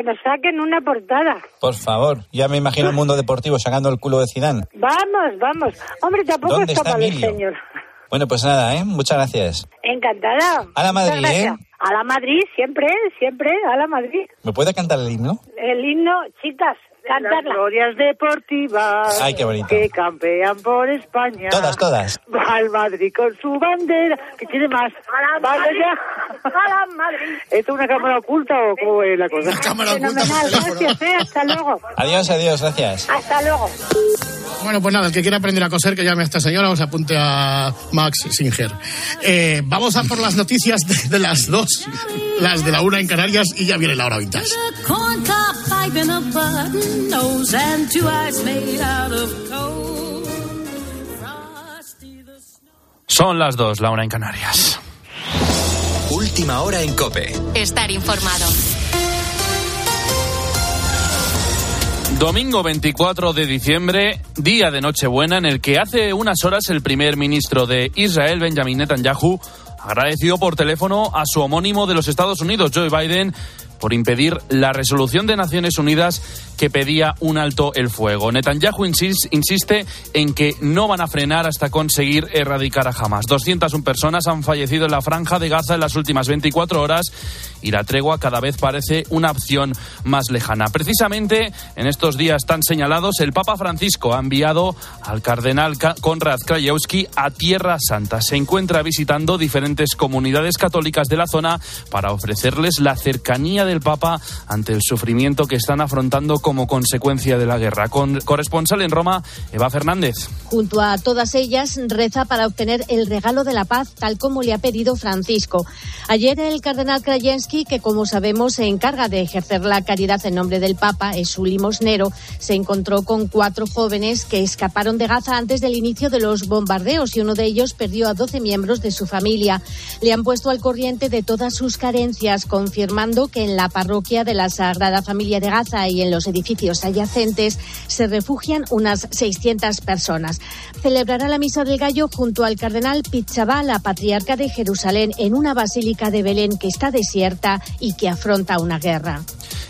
Que nos saquen una portada. Por favor, ya me imagino el mundo deportivo sacando el culo de Zidane. Vamos, vamos. Hombre, tampoco ¿Dónde está está mal el señor. Bueno, pues nada, ¿eh? Muchas gracias. Encantada. A la Madrid. ¿eh? A la Madrid, siempre, siempre, a la Madrid. ¿Me puede cantar el himno? El himno, chicas, cantarla. glorias deportivas. Ay, qué bonito. Que campean por España. Todas, todas. Va al Madrid con su bandera. ¿Qué tiene más? Vale, ya. A la Madrid. ¿Esto es una cámara oculta o cómo es la cosa? cámara oculta gracias, eh, hasta luego. Adiós, adiós, gracias. Hasta luego. Bueno, pues nada, el que quiera aprender a coser, que llame a esta señora o se apunte a Max Singer. Eh, vamos a por las noticias de, de las dos, las de la una en Canarias y ya viene la hora vintage. Pipe and a button nose and two eyes made out of coal. Frosty the Son las dos, la una en Canarias. Última hora en Cope. Estar informado. Domingo 24 de diciembre, día de Nochebuena, en el que hace unas horas el primer ministro de Israel, Benjamin Netanyahu, agradecido por teléfono a su homónimo de los Estados Unidos, Joe Biden, por impedir la resolución de Naciones Unidas que pedía un alto el fuego. Netanyahu insis- insiste en que no van a frenar hasta conseguir erradicar a Hamas. 201 personas han fallecido en la franja de Gaza en las últimas 24 horas y la tregua cada vez parece una opción más lejana. Precisamente en estos días tan señalados, el Papa Francisco ha enviado al cardenal Konrad Krajewski a Tierra Santa. Se encuentra visitando diferentes comunidades católicas de la zona para ofrecerles la cercanía del Papa ante el sufrimiento que están afrontando como consecuencia de la guerra. Con corresponsal en Roma, Eva Fernández. Junto a todas ellas, reza para obtener el regalo de la paz, tal como le ha pedido Francisco. Ayer el cardenal Krajewski, que como sabemos se encarga de ejercer la caridad en nombre del Papa, es su limosnero, se encontró con cuatro jóvenes que escaparon de Gaza antes del inicio de los bombardeos y uno de ellos perdió a 12 miembros de su familia. Le han puesto al corriente de todas sus carencias, confirmando que en la parroquia de la Sagrada Familia de Gaza y en los edificios adyacentes se refugian unas 600 personas. Celebrará la misa del gallo junto al cardenal Pizzabal, la patriarca de Jerusalén, en una basílica de Belén que está desierta y que afronta una guerra.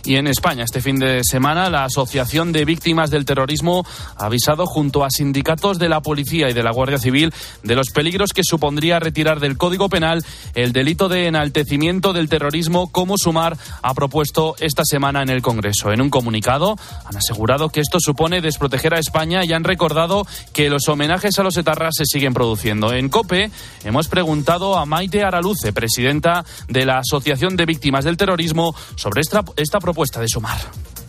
Y en España, este fin de semana, la Asociación de Víctimas del Terrorismo ha avisado junto a sindicatos de la Policía y de la Guardia Civil de los peligros que supondría retirar del Código Penal el delito de enaltecimiento del terrorismo, como Sumar ha propuesto esta semana en el Congreso. En un comunicado han asegurado que esto supone desproteger a España y han recordado que los homenajes a los etarras se siguen produciendo. En COPE hemos preguntado a Maite Araluce, presidenta de la Asociación de Víctimas del Terrorismo, sobre esta, esta propuesta de Sumar.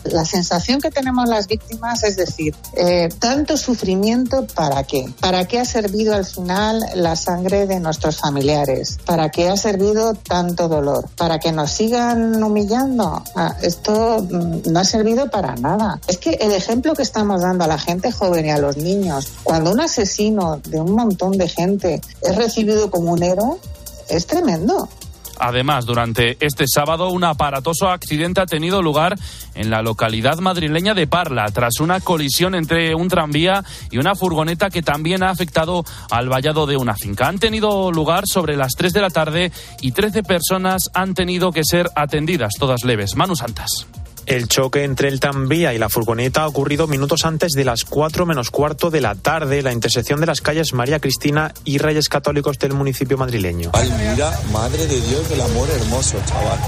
La sensación que tenemos las víctimas es decir, eh, tanto sufrimiento, ¿para qué? ¿Para qué ha servido al final la sangre de nuestros familiares? ¿Para qué ha servido tanto dolor? ¿Para que nos sigan humillando? Ah, esto mm, no ha servido para nada. Es que el ejemplo que estamos dando a la gente joven y a los niños, cuando un asesino de un montón de gente es recibido como un héroe, es tremendo. Además, durante este sábado, un aparatoso accidente ha tenido lugar en la localidad madrileña de Parla, tras una colisión entre un tranvía y una furgoneta que también ha afectado al vallado de una finca. Han tenido lugar sobre las 3 de la tarde y 13 personas han tenido que ser atendidas, todas leves. Manu Santas. El choque entre el tranvía y la furgoneta ha ocurrido minutos antes de las 4 menos cuarto de la tarde, la intersección de las calles María Cristina y Reyes Católicos del municipio madrileño. Ay, mira, madre de Dios del amor hermoso, chaval.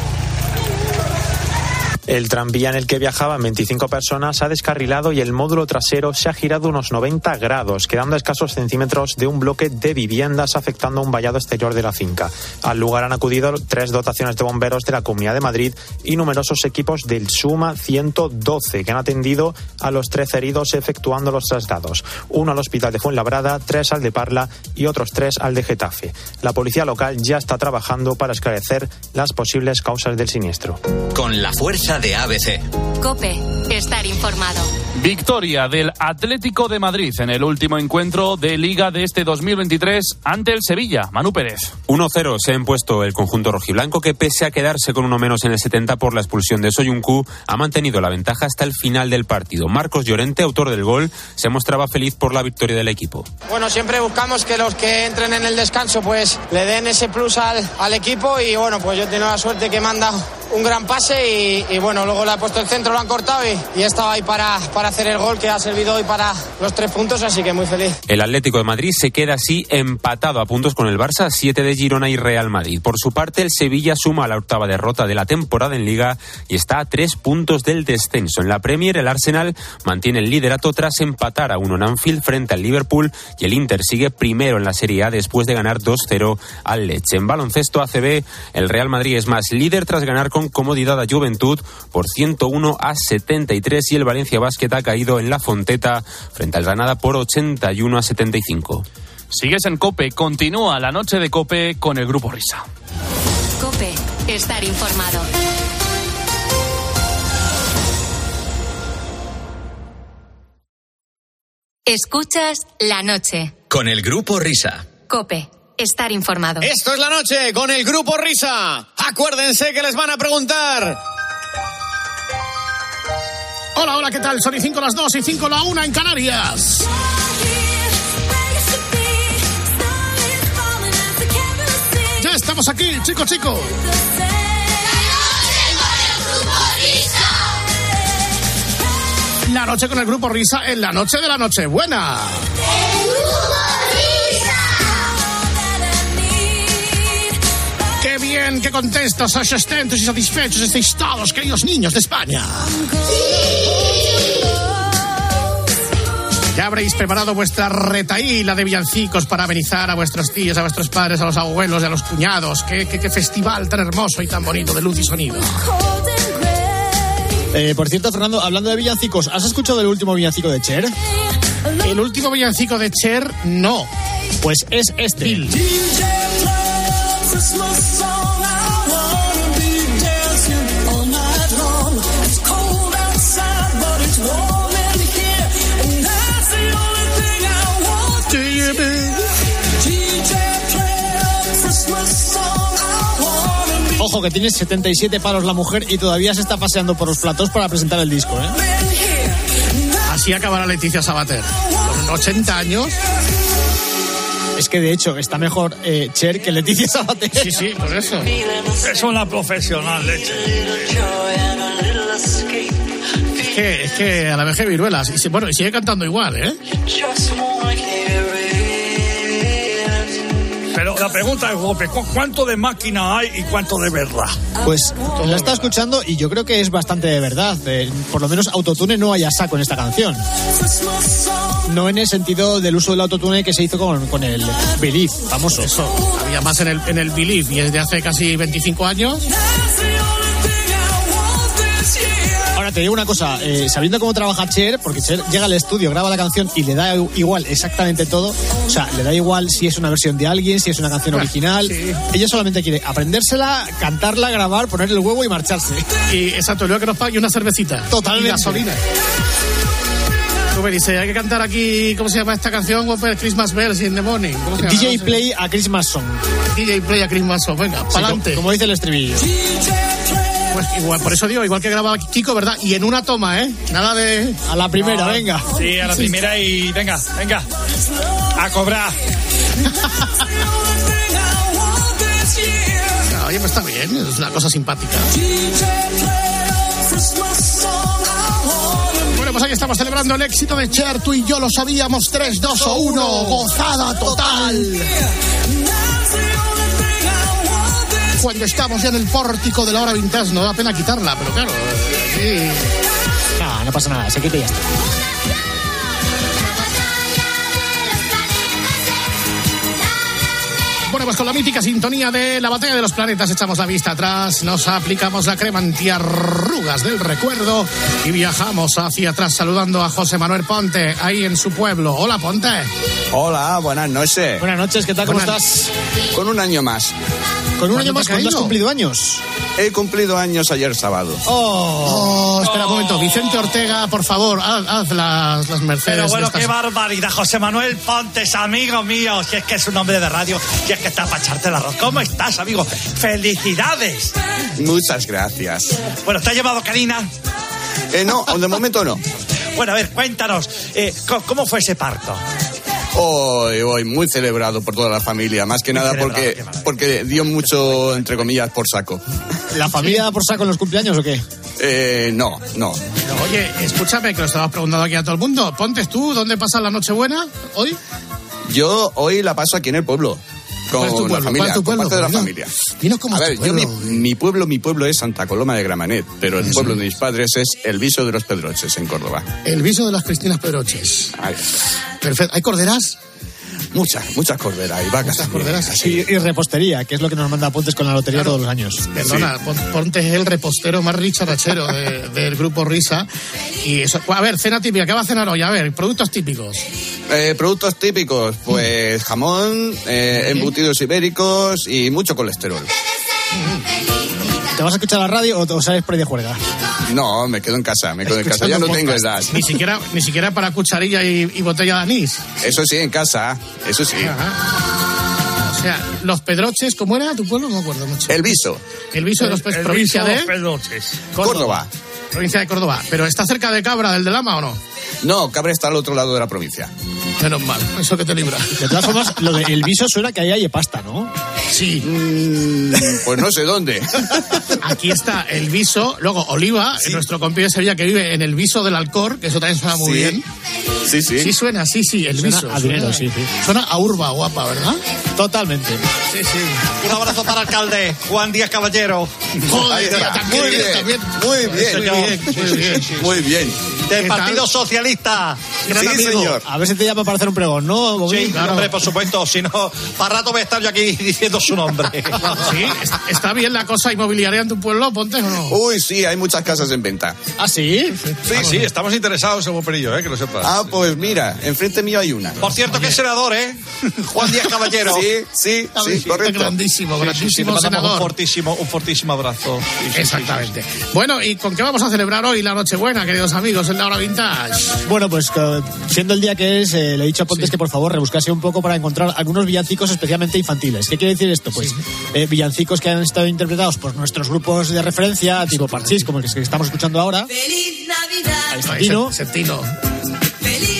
El tranvía en el que viajaban 25 personas ha descarrilado y el módulo trasero se ha girado unos 90 grados, quedando a escasos centímetros de un bloque de viviendas afectando un vallado exterior de la finca. Al lugar han acudido tres dotaciones de bomberos de la Comunidad de Madrid y numerosos equipos del Suma 112 que han atendido a los 13 heridos efectuando los traslados. Uno al hospital de Fuenlabrada, tres al de Parla y otros tres al de Getafe. La policía local ya está trabajando para esclarecer las posibles causas del siniestro. Con la fuerza de ABC. Cope, estar informado. Victoria del Atlético de Madrid en el último encuentro de Liga de este 2023 ante el Sevilla. Manu Pérez. 1-0 se ha impuesto el conjunto rojiblanco que pese a quedarse con uno menos en el 70 por la expulsión de Soyuncu, ha mantenido la ventaja hasta el final del partido. Marcos Llorente, autor del gol, se mostraba feliz por la victoria del equipo. Bueno, siempre buscamos que los que entren en el descanso pues le den ese plus al, al equipo y bueno, pues yo tengo la suerte que manda un gran pase y, y, bueno, luego le ha puesto el centro, lo han cortado y, estado ahí para, para hacer el gol que ha servido hoy para los tres puntos, así que muy feliz. El Atlético de Madrid se queda así empatado a puntos con el Barça, siete de Girona y Real Madrid. Por su parte, el Sevilla suma la octava derrota de la temporada en Liga y está a tres puntos del descenso. En la Premier, el Arsenal mantiene el liderato tras empatar a uno en Anfield frente al Liverpool y el Inter sigue primero en la Serie A después de ganar 2-0 al Leche. En baloncesto ACB, el Real Madrid es más líder tras ganar con comodidad a Juventud por 101 a 73 y el Valencia Basket ha caído en la Fonteta frente al Granada por 81 a 75. Sigues en Cope, continúa la noche de Cope con el Grupo Risa. Cope, estar informado. Escuchas la noche. Con el Grupo Risa. Cope, estar informado. Esto es la noche con el Grupo Risa. Acuérdense que les van a preguntar. Hola, hola, ¿qué tal? Son y 5 las 2 y 5 la 1 en Canarias. Ya estamos aquí, chicos, chicos. La noche con el grupo Risa en la noche de la Nochebuena. Bien, qué contentos, satisfechos y satisfechos estáis todos, queridos niños de España. Ya habréis preparado vuestra retaíla de villancicos para amenizar a vuestros tíos, a vuestros padres, a los abuelos y a los cuñados. Qué, qué, qué festival tan hermoso y tan bonito de luz y sonido. Eh, por cierto, Fernando, hablando de villancicos, ¿has escuchado el último villancico de Cher? El último villancico de Cher, no. Pues es este. Ojo, que tiene 77 palos la mujer y todavía se está paseando por los platos para presentar el disco, ¿eh? Así acabará Leticia Sabater. Con 80 años. Es que de hecho está mejor eh, Cher que Leticia Sabater. Sí, sí, por eso. Es una profesional, leche. Es que, es que a la vez que viruelas. Y si- bueno, y sigue cantando igual, ¿eh? La pregunta es, Gope, ¿cu- ¿cuánto de máquina hay y cuánto de verdad? Pues la está escuchando y yo creo que es bastante de verdad. Eh, por lo menos autotune no hay a saco en esta canción. No en el sentido del uso del autotune que se hizo con, con el Believe, famoso. Eso. Había más en el, en el Believe y es de hace casi 25 años. Te digo una cosa, eh, sabiendo cómo trabaja Cher, porque Cher llega al estudio, graba la canción y le da igual exactamente todo, o sea, le da igual si es una versión de alguien, si es una canción original, ella solamente quiere aprendérsela, cantarla, grabar, ponerle el huevo y marcharse. Y exacto, luego que nos pague una cervecita. Totalmente. Y gasolina. Tú me dices, hay que cantar aquí, ¿cómo se llama esta canción? Christmas Bells in the Morning. ¿Cómo se llama? DJ. Play a Christmas Song. DJ Play a Christmas Song. Venga, Sí, para adelante. como, como dice el estribillo. Pues igual, por eso digo, igual que grababa Kiko, ¿verdad? Y en una toma, ¿eh? Nada de. A la primera, venga. Sí, a la primera y venga, venga. A cobrar. No, oye, pues está bien, es una cosa simpática. Bueno, pues aquí estamos celebrando el éxito de Cher, tú y yo lo sabíamos, 3, 2 o 1, gozada total. Cuando estamos ya en el pórtico de la hora vintage, no da pena quitarla, pero claro, eh. No, no pasa nada, se quita y ya está. Bueno, pues con la mítica sintonía de la batalla de los planetas echamos la vista atrás, nos aplicamos la crema antiarrugas del recuerdo y viajamos hacia atrás saludando a José Manuel Ponte, ahí en su pueblo. Hola, Ponte. Hola, buenas noches. Buenas noches, ¿qué tal? ¿Cómo Buenas- estás? Con un año más. Con un ¿Cuándo año más, ¿cuándo has cumplido años? He cumplido años ayer sábado. Oh, Oh, espera un momento, Vicente Ortega, por favor, haz, haz las, las mercedes. Pero bueno, estas- qué barbaridad. José Manuel Pontes, amigo mío. Si es que es un hombre de radio, si es que está para echarte el arroz. ¿Cómo estás, amigo? ¡Felicidades! Muchas gracias. Bueno, ¿te ha llevado Karina? Eh, no, de momento no. Bueno, a ver, cuéntanos, eh, ¿cómo fue ese parto? Hoy, hoy, muy celebrado por toda la familia. Más que nada porque, porque dio mucho, entre comillas, por saco. ¿La familia da por saco en los cumpleaños o qué? Eh, no, no. Oye, escúchame, que lo estamos preguntando aquí a todo el mundo. Pontes tú, ¿dónde pasas la Nochebuena hoy? Yo hoy la paso aquí en el pueblo. Con ¿Cuál es tu tu con pueblo? parte de la familia. dinos cómo A es ver, tu yo mi, pueblo. mi pueblo, mi pueblo es Santa Coloma de Gramanet, pero el pueblo de mis padres es El Viso de los Pedroches, en Córdoba. El viso de las Cristinas Pedroches. Perfecto. ¿Hay corderas? Muchas, muchas corderas y vacas. Muchas corderas. así. Y, y repostería, que es lo que nos manda Pontes con la lotería Claro. todos los años. Perdona, Pon- Ponte es el repostero más richarachero de- del grupo Risa. Y eso, a ver, cena típica, ¿qué va a cenar hoy? A ver, productos típicos. Eh, productos típicos, pues jamón, eh, embutidos ibéricos y mucho colesterol. ¿Te vas a escuchar la radio o, o sales por ahí de juerga? No, me quedo en casa, me quedo en casa. Ya no tengo edad. Ni siquiera, ni siquiera para cucharilla y, y botella de anís. Eso sí, en casa, eso sí. O sea, los pedroches, ¿cómo era tu pueblo? No me acuerdo mucho. El viso, El viso de los Pedroches, El provincia viso de los Pedroches. Córdoba. Provincia de Córdoba. Pero está cerca de Cabra, del de Lama o no? No, Cabra está al otro lado de la provincia. Menos mal, eso que te libra. De todas formas, lo del viso suena que ahí hay pasta, ¿no? Sí. Mm, pues no sé dónde. Aquí está el viso, luego Oliva, nuestro compi de Sevilla que vive en el viso del Alcor, que eso también suena muy Sí. bien. Sí, sí. Sí suena, sí, sí, el Suena viso. a dinero, suena, sí, sí. Suena a urba guapa, ¿verdad? Totalmente. Sí, sí. Un abrazo para el alcalde, Juan Díaz Caballero. Joder, Ahí tía, está. también, Muy bien, también. muy bien. Muy bien, muy bien. Muy bien. Del ¿Qué Partido? Socialista. Gran Sí, amigo. señor. A ver si te llama para hacer un pregón, ¿no? Bobby? Sí, claro. hombre, por supuesto. Si no, para rato voy a estar yo aquí diciendo su nombre. Sí, está, bien la cosa inmobiliaria en tu pueblo, Ponte o no. Uy, sí, hay muchas casas en venta. ¿Ah, sí? Sí, sí, estamos interesados en Perillo, eh, que lo sepas. Ah, pues mira, enfrente mío hay una. Por cierto, que es senador, ¿eh? Juan Díaz Caballero. Sí, sí, sí, Está correcto. grandísimo, Sí, sí, sí, grandísimo mandamos un senador. fortísimo, un fortísimo abrazo. Sí, sí, sí, Exactamente. Bueno, ¿y con qué vamos a celebrar hoy la Nochebuena, queridos amigos, en la hora vintage? Bueno, pues siendo el día que es, eh, le he dicho a Pontes que por favor rebuscase un poco para encontrar algunos villancicos especialmente infantiles. ¿Qué quiere decir esto? Pues eh, villancicos que han estado interpretados por nuestros grupos de referencia, tipo Parchís, como el que estamos escuchando ahora, Feliz Navidad. ahí está Tino, Sentino. Feliz Navidad.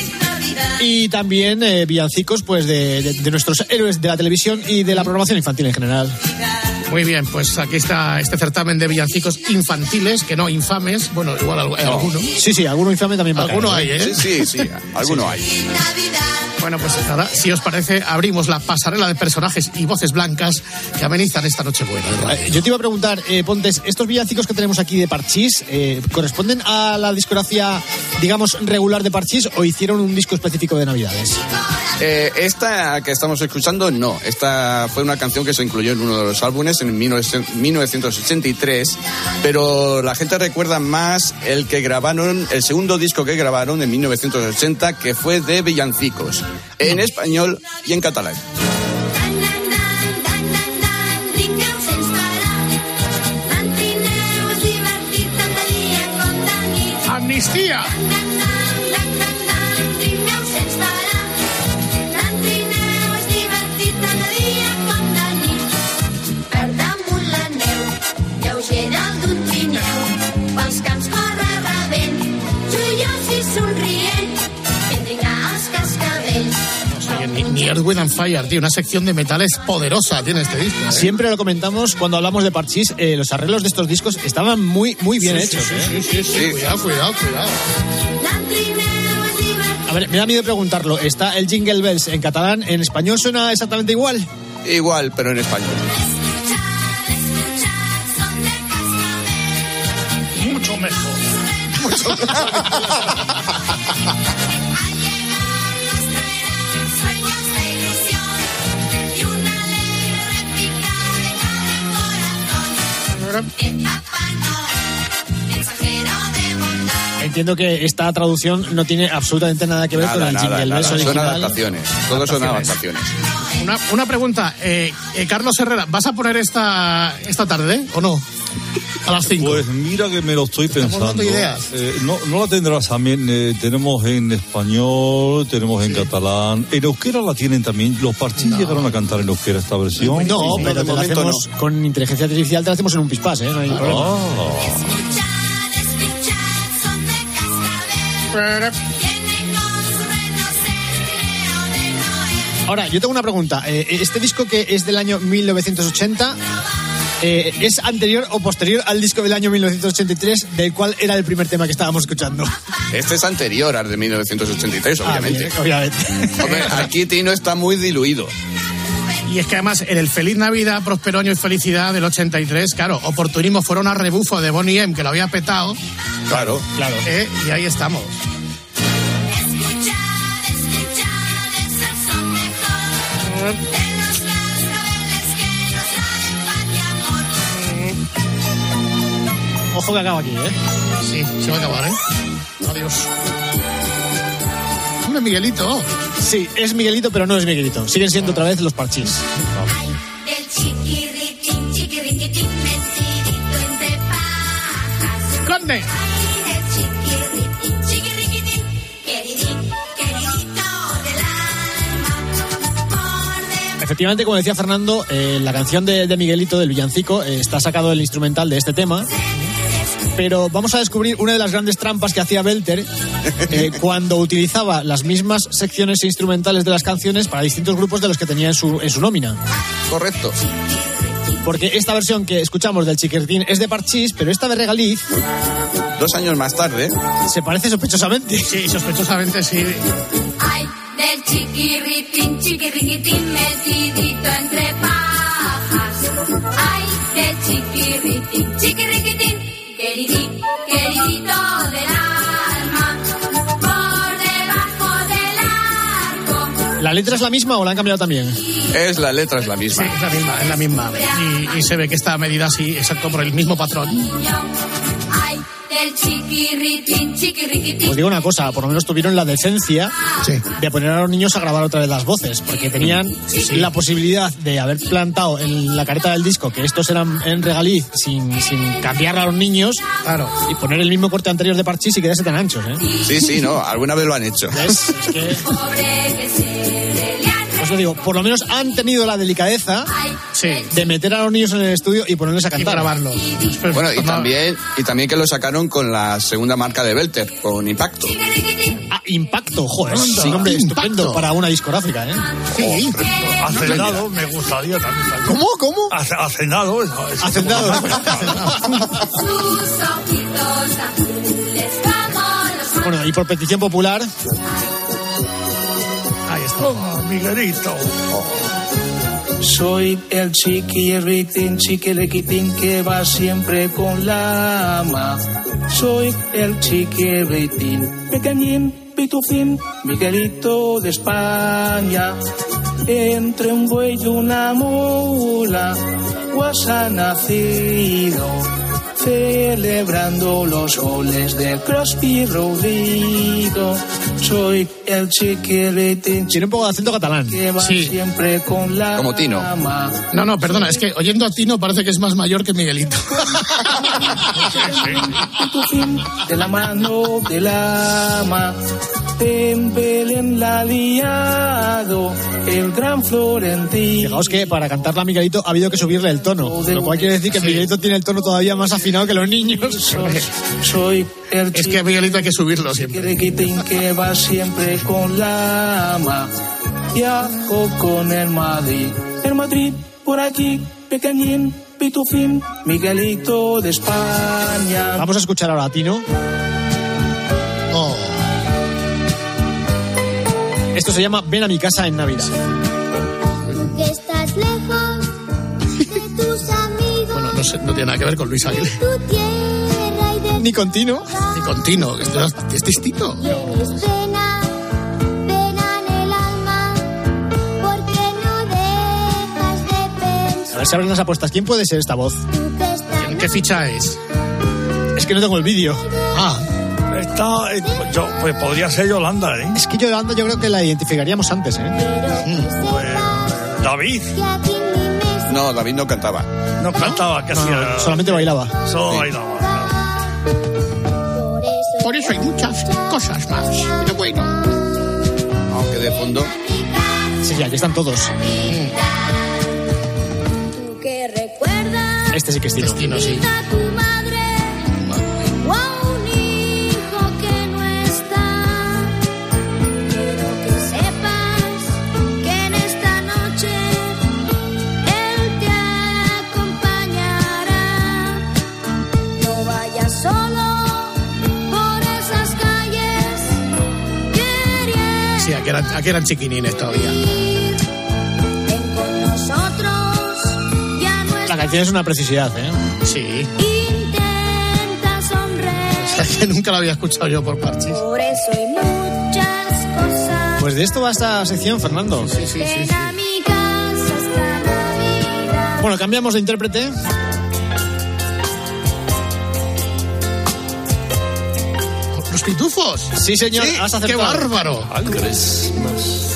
Y también eh, villancicos pues de, de- de nuestros héroes de la televisión y de la programación infantil en general. Muy bien, pues aquí está este certamen de villancicos infantiles, que no infames. Bueno, igual alguno. Sí, sí, alguno infame también va a Alguno caer, hay, ¿eh? Sí, sí, sí, alguno hay. Bueno, pues nada, si os parece, abrimos la pasarela de personajes y voces blancas que amenizan esta noche buena. Eh, Yo te iba a preguntar, eh, Pontes, estos villancicos que tenemos aquí de Parchís, eh, ¿corresponden a la discografía, digamos, regular de Parchís o hicieron un disco específico de Navidades? Eh, esta que estamos escuchando, no. Esta fue una canción que se incluyó en uno de los álbumes en 1900 1983, pero la gente recuerda más el que grabaron, el segundo disco que grabaron en 1980, que fue de villancicos, en español y en catalán. Earth, Wind and Fire, tío, una sección de metales poderosa tiene este disco. ¿eh? Siempre lo comentamos cuando hablamos de Parchís, eh, los arreglos de estos discos estaban muy, muy bien Sí, hechos. sí, ¿eh? sí, sí, sí, cuidado, cuidado, cuidado. A ver, me da miedo preguntarlo, ¿está el Jingle Bells en catalán? ¿En español suena exactamente igual? Igual, pero en español. Mucho mejor. Sueños Entiendo que esta traducción no tiene absolutamente nada que ver con el nada, Jingle nada. Son adaptaciones. Todos son Adaptaciones. adaptaciones. Una, una pregunta, eh, eh, Carlos Herrera, ¿vas a poner esta, esta tarde o no? A las 5. Pues mira que me lo estoy pensando. ideas. Eh, no, no la tendrás también. eh, tenemos en español, tenemos en catalán. En euskera la tienen también. Los parchís llegaron a cantar en euskera esta versión. No, pero te la hacemos con inteligencia artificial, te la hacemos en un pispás, ¿eh? No hay problema. Ahora, yo tengo una pregunta. Eh, Este disco que es del año 1980, eh, ¿es anterior o posterior al disco del año 1983, del cual era el primer tema que estábamos escuchando? Este es anterior al de 1983, Ah, obviamente. bien, obviamente. Hombre, aquí Tino está muy diluido. Y es que además en el Feliz Navidad, Próspero Año y Felicidad del 83, claro, Oportunismo fueron a rebufo de Bonnie M, que lo había petado. Claro. Claro. ¿eh? Y ahí estamos. Ojo que acaba aquí, ¿eh? Sí, se va a acabar, ¿eh? Adiós. Hombre, Miguelito. Sí, es Miguelito, pero no es Miguelito. Siguen siendo otra vez los parchís. ¡Conde! Efectivamente, como decía Fernando, eh, la canción de, de Miguelito, del villancico, eh, está sacado del instrumental de este tema. Pero vamos a descubrir una de las grandes trampas que hacía Belter eh, cuando utilizaba las mismas secciones instrumentales de las canciones para distintos grupos de los que tenía en su, en su nómina. Correcto. Porque esta versión que escuchamos del Chiquirrín es de Parchís, pero esta de Regaliz Dos años más tarde. se parece sospechosamente. Sí, sospechosamente sí. Ay, del chiquirritín, chiquirriquitín, metidito entre pajas. Ay, del chiquirritín, chiquirriquitín, ¿La letra es la misma o la han cambiado también? Es la letra, es la misma. Sí, es la misma, es la misma. Y, y se ve que está medida así, exacto, por el mismo patrón. Os digo una cosa, por lo menos tuvieron la decencia de poner a los niños a grabar otra vez las voces, porque tenían la posibilidad de haber plantado en la careta del disco que estos eran en regaliz sin, sin cambiar a los niños Claro. y poner el mismo corte anterior de Parchís y quedarse tan anchos, ¿eh? Sí, sí, no, alguna vez lo han hecho. ¿Ves? Es que, digo, por lo menos han tenido la delicadeza Sí. de meter a los niños en el estudio y ponerles a Y cantar. grabarlo. Bueno, y también, y también que lo sacaron con la segunda marca de Belter, con Impacto. Ah, Impacto, joder, es Anda, un nombre Impacto. estupendo para una discográfica, ¿eh? Sí. Hacendado me gustaría también. ¿Cómo? ¿Cómo? Hace- Hacendado. Hacendado. Bueno, y por petición popular, Oh, Miguelito. Soy el chiquirritín, chiquiriquitín que va siempre con la ama. Soy el chiquirritín, pequeñín, pitufín, Miguelito de España. Entre un buey y una mula, ha nacido. Celebrando los goles de Crosby Rodrigo. Soy el chiquirritín tiene un poco de acento catalán. que va Sí. siempre con la Como Tino. ama. No, no, perdona, es que oyendo a Tino parece que es más mayor que Miguelito. De la mano del ama. En Belén la liado el gran Florentino. Fijaos que para cantarla a Miguelito ha habido que subirle el tono, lo cual quiere decir que Miguelito tiene el tono todavía más que los niños. Soy, soy el Es que a Miguelito hay que subirlo siempre. chiquiriquitín que va siempre con la ama. Viajo con el Madrid. El Madrid por aquí, pequeñín, pitufín, Miguelito de España. Vamos a escuchar ahora a Tino. Oh. Esto se llama Ven a mi casa en Navidad. No, sé, no tiene nada que ver con Luis Aguilera. Ni con Tino. Ni con Tino, que este, este es distinto. A ver si abren las apuestas. ¿Quién puede ser esta voz? ¿En qué ficha es? Es que no tengo el vídeo. Ah, Está, eh, yo, pues podría ser Yolanda, ¿eh? Es que Yolanda yo creo que la identificaríamos antes, ¿eh? pero que Pues, David. No, David no cantaba. No cantaba, que No, hacía. solamente bailaba. Solo bailaba. Por eso hay muchas cosas más. Pero bueno. Aunque de fondo. Sí, sí, aquí están todos. Este sí que es Tino. Destino, sí. Eran, aquí eran chiquinines todavía. La canción es una preciosidad, ¿eh? Sí. intenta sonreír. Es que nunca la había escuchado yo por parches. Por eso hay muchas cosas. Pues de esto va esta sección, Fernando. Sí, sí, sí. sí. Bueno, cambiamos de intérprete. Los pitufos. Sí, señor, Sí, has ¡Qué bárbaro! Christmas,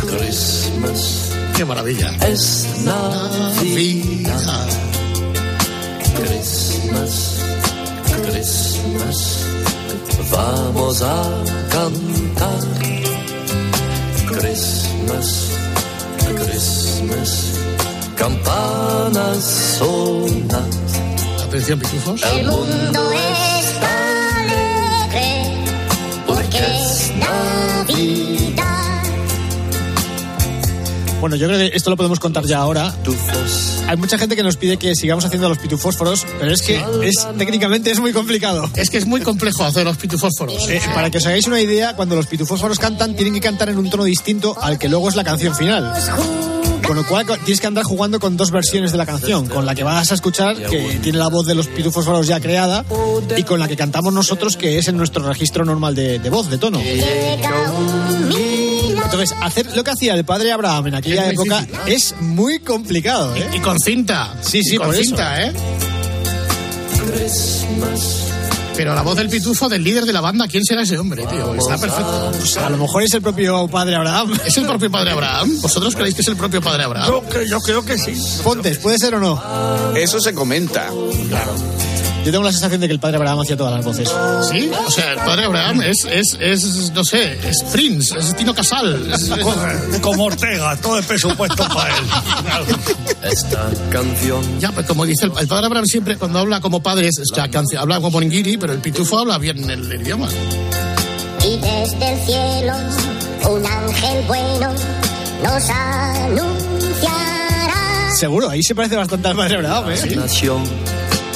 Christmas, ¡Qué maravilla! es Navidad. Christmas, Christmas, vamos a cantar. Christmas, Christmas, campanas sonan. Atención, pitufos. El mundo está Bueno, yo creo que esto lo podemos contar ya ahora. Hay mucha gente que nos pide que sigamos haciendo los pitufósforos, pero es que es técnicamente es muy complicado. Es que es muy complejo hacer los pitufósforos. Eh, para que os hagáis una idea, cuando los pitufósforos cantan, tienen que cantar en un tono distinto al que luego es la canción final. Con lo cual tienes que andar jugando con dos versiones de la canción, con la que vas a escuchar, que tiene la voz de los pitufósforos ya creada, y con la que cantamos nosotros, que es en nuestro registro normal de, de voz, de tono. Entonces, hacer lo que hacía el padre Abraham en aquella Es época difícil, es muy complicado, ¿eh? Y con cinta. Sí, sí, Y con por eso. cinta, ¿eh? Pero la voz del pitufo del líder de la banda, ¿quién será ese hombre, tío? Está perfecto. Pues a lo mejor es el propio padre Abraham. ¿Es el propio padre Abraham? ¿Vosotros creéis que es el propio padre Abraham? Yo, yo creo que sí. Pontes, ¿puede ser o no? Eso se comenta. Yo tengo la sensación de que el padre Abraham hacía todas las voces. ¿Sí? O sea, el padre Abraham es, es, es no sé, es Prince, es Tino Casal. es- es- Como Ortega, todo el presupuesto para él. esta canción Ya, pues como dice el, el padre Abraham siempre, cuando habla como padre, es, o sea, canci- habla como Ningiri, pero el pitufo habla bien el, el idioma. Y desde el cielo un ángel bueno nos anunciará. Seguro, ahí se parece bastante al padre Abraham, ¿eh? nación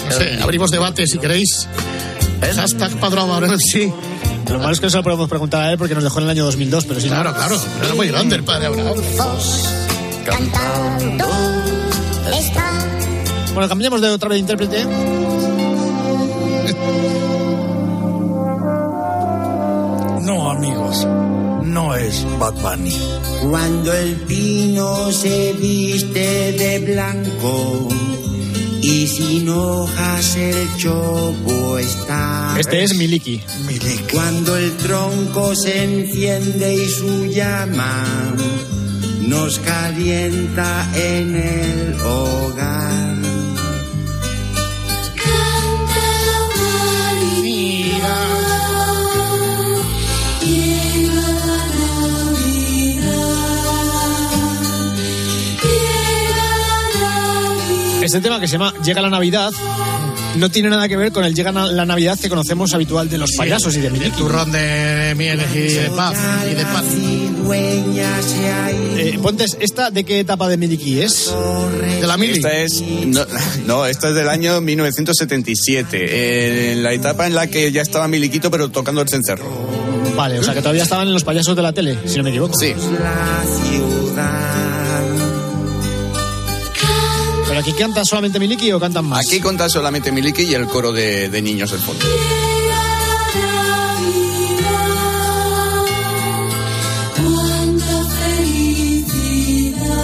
No sé, abrimos debate si queréis. Hashtag padre Abraham, sí. Lo malo es que no se lo podemos preguntar a él porque nos dejó en el año 2002, pero sí. Claro, claro, pero era muy grande el padre Abraham. Cantando está. Bueno, cambiamos de otra vez de intérprete. No, amigos, no es Bad Bunny. Cuando el pino se viste de blanco y sin hojas el chopo está. Este es Miliki. Cuando el tronco se enciende y su llama nos calienta en el hogar. Este tema que se llama Llega la Navidad no tiene nada que ver con el Llega la Navidad que conocemos habitual de los payasos y de El Miliki. turrón de mieles y de paz y de ido. Eh, Pontes, ¿esta de qué etapa de Miliki es? De la mili. Esta es. No, no, esta es del año 1977. eh, En la etapa en la que ya estaba Miliquito, pero tocando el cencerro. Vale, o sea que todavía estaban en los payasos de la tele, si no me equivoco. Sí. la ciudad. Aquí cantan solamente Miliki o cantan más? Aquí conta solamente Miliki y el coro de, de niños del fondo.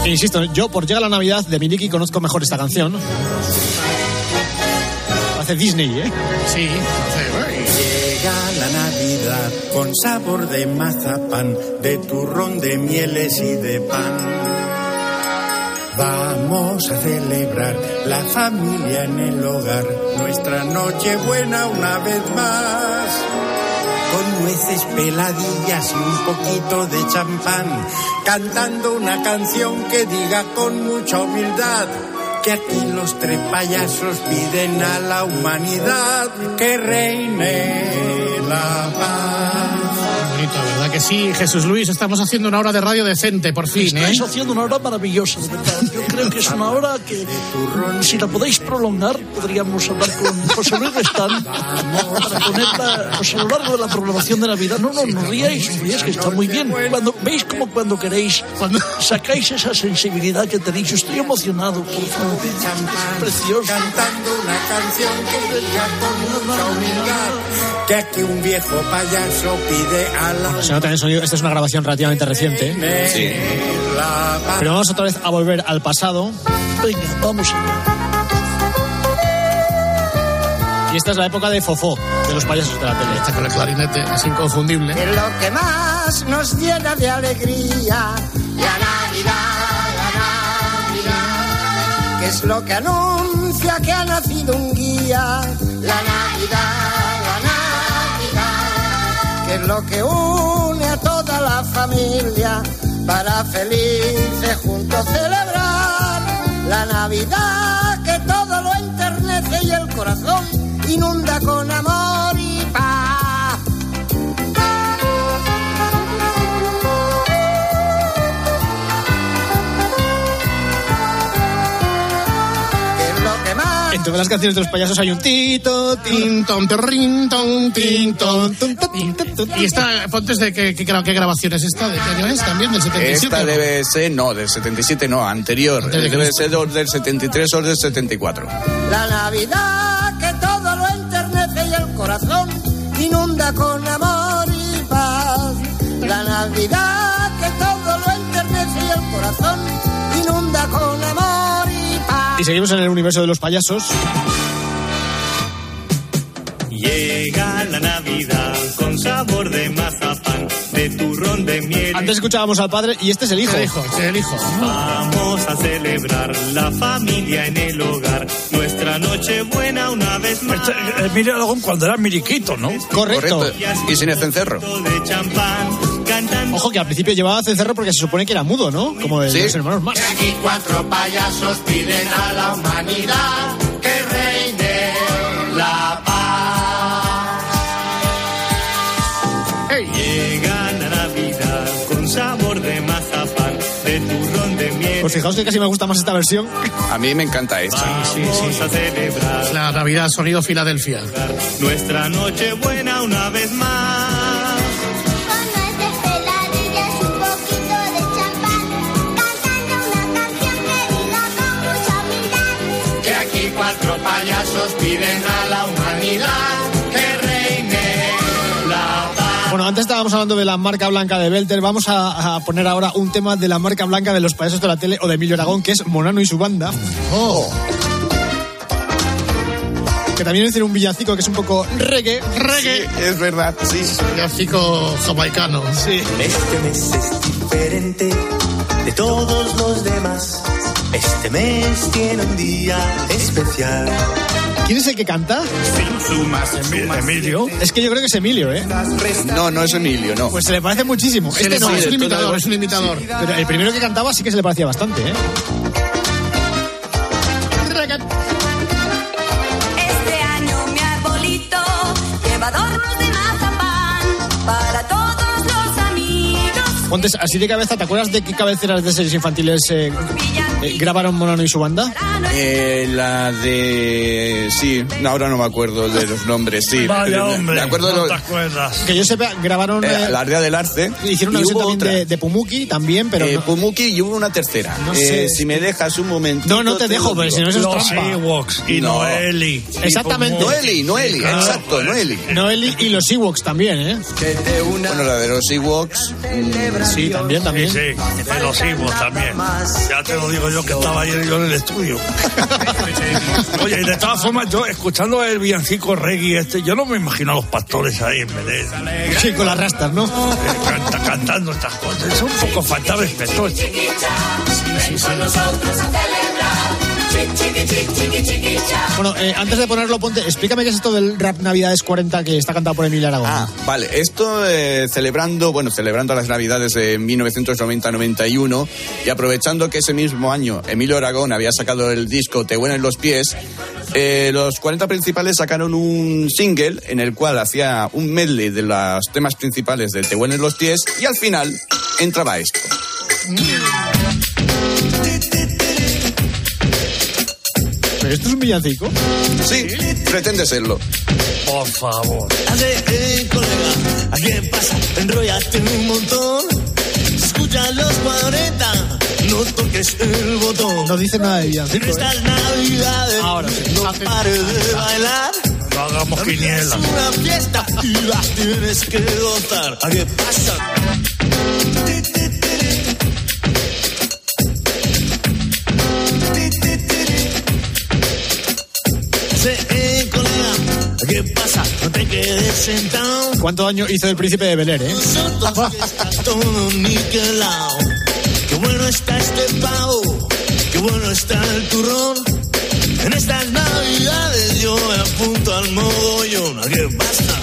Insisto, yo por Llega la Navidad de Miliki conozco mejor esta canción. Hace Disney, ¿eh? Sí, Llega la Navidad con sabor de mazapán, de turrón, de mieles y de pan. Vamos a celebrar la familia en el hogar, nuestra noche buena una vez más. Con nueces peladillas y un poquito de champán, cantando una canción que diga con mucha humildad que aquí los tres payasos piden a la humanidad que reine la paz. Bonito, ¿verdad que sí? Jesús Luis, estamos haciendo una hora de radio decente, por fin, ¿eh? Estáis haciendo una hora maravillosa, de verdad. Yo creo que es una hora que, si la podéis prolongar, podríamos hablar con José Luis Restán para ponerla pues, a lo largo de la programación de Navidad. No, no, no ríais, no ríais, que está muy bien. Cuando Veis como cuando queréis, cuando sacáis esa sensibilidad que tenéis. Yo estoy emocionado, por favor. Es precioso. Cantando una canción que diga con mucha humildad que aquí un viejo payaso pide a la Se nota en el sonido, esta es una grabación relativamente reciente. paz. Pero vamos otra vez a volver al pasado. Venga, vamos allá. Y esta es la época de Fofó, de los payasos de la tele. Está con el clarinete, es inconfundible. Que lo que más nos llena de alegría, la Navidad, la Navidad, que es lo que anuncia que ha nacido un guía, la Navidad, es lo que une a toda la familia para felices juntos celebrar la Navidad, que todo lo enternece y el corazón inunda con amor todas las canciones de los payasos hay un tito, tun, tun, tun. Y esta, Pontes, de qué, qué, gra- qué grabación es esta? ¿De qué año es? También del 77. Esta debe ser, no, del 77 no, anterior. De Debe Cristo. ser o del 73 o del 74. La Navidad que todo lo enternece y el corazón inunda con amor y paz. La Navidad que todo lo enternece y el corazón inunda con amor y seguimos en el universo de los payasos. Llega la Navidad con sabor de mazapán, de turrón de miel. Antes escuchábamos al padre y este es el hijo. El hijo, este es el hijo. Vamos a celebrar la familia en el hogar, nuestra noche buena una vez más. Este, Emilio Aragón cuando era miriquito, ¿no? Correcto. Y sin el cencerro. De champán, cantando. Ojo que al principio llevaba cencerro porque se supone que era mudo, ¿no? Como el Sí. de los hermanos más. Aquí cuatro payasos piden a la humanidad que reine la paz. Llega la Navidad con sabor de mazapán, de turrón de miel. Pues fijaos que casi me gusta más esta versión. A mí me encanta esta. Vamos a celebrar Es la Navidad Sonido Filadelfia. nuestra noche buena una vez más. Piden a la humanidad que reine la paz. Bueno, antes estábamos hablando de la marca blanca de Belter. Vamos a, a poner ahora un tema de la marca blanca de los payasos de la tele o de Emilio Aragón, que es Monano y su banda. Oh, Que también hicieron un villancico que es un poco reggae. reggae. Es verdad, sí. Villancico jamaicano. Sí. Este mes es diferente de todos los demás. Este mes tiene un día especial. ¿Quién es el que canta? Emilio. Es que yo creo que es Emilio, ¿eh? No, no es Emilio, no. Pues se le parece muchísimo. Se Este no, es un imitador, es un imitador. Pero el primero que cantaba sí que se le parecía bastante, ¿eh? Pontes, así de cabeza, ¿te acuerdas de qué cabeceras de series infantiles eh, eh, grabaron Monano y su banda? Eh, la de... Sí, ahora no me acuerdo de los nombres, sí. Vaya Me- hombre, Me acuerdo de no los... te acuerdas. Que yo sepa, grabaron... eh, eh, la aldea del Arce. hicieron una y versión también de, de Pumuki, también, pero... Eh, no- Pumuki y hubo una tercera. No Eh, sé, si me dejas un momento. No, no te dejo, pero si no es Los trampa. Ewoks y No. Noeli. Exactamente. Noeli, Noeli, Claro, exacto, pues. Noeli. Noel y los Ewoks también, ¿eh? Bueno, la de los Ewoks. mm, Sí, también, Sí, también. sí, de los Ewoks también. Ya te lo digo yo que estaba ayer yo en el estudio. Oye, y de todas formas, yo escuchando el villancico reggae este, yo no me imagino a los pastores ahí en Belén. Sí, con las rastas, ¿no? eh, canta- cantando estas cosas. Es un poco falta de respeto. Bueno, eh, antes de ponerlo, ponte, explícame qué es esto del rap Navidades 40 que está cantado por Emilio Aragón. Ah, vale. Esto eh, celebrando, bueno, celebrando las Navidades de 1990-91 y aprovechando que ese mismo año Emilio Aragón había sacado el disco Te huelen los pies, eh, los 40 principales sacaron un single en el cual hacía un medley de los temas principales de Te huelen los pies y al final entraba esto. ¿Pero esto es un villancico? Sí, pretende serlo. Por favor. Eh, colega, ¿a qué pasa? Enrollaste un montón. Escucha los 40, no toques el botón. No dice nada de villancico. En ¿eh? estas navidades, Ahora sí. no pares de bailar. No hagamos quiniela. Es una fiesta y la tienes que gozar. ¿A qué pasa? Qué pasa? No te quedes sentado. ¿Cuánto daño hizo el príncipe de Bel Air, eh? Nosotros que está todo niquelado. Qué bueno está este pavo, qué bueno está el turrón. En estas navidades yo me apunto al mogollón. ¿A qué pasa?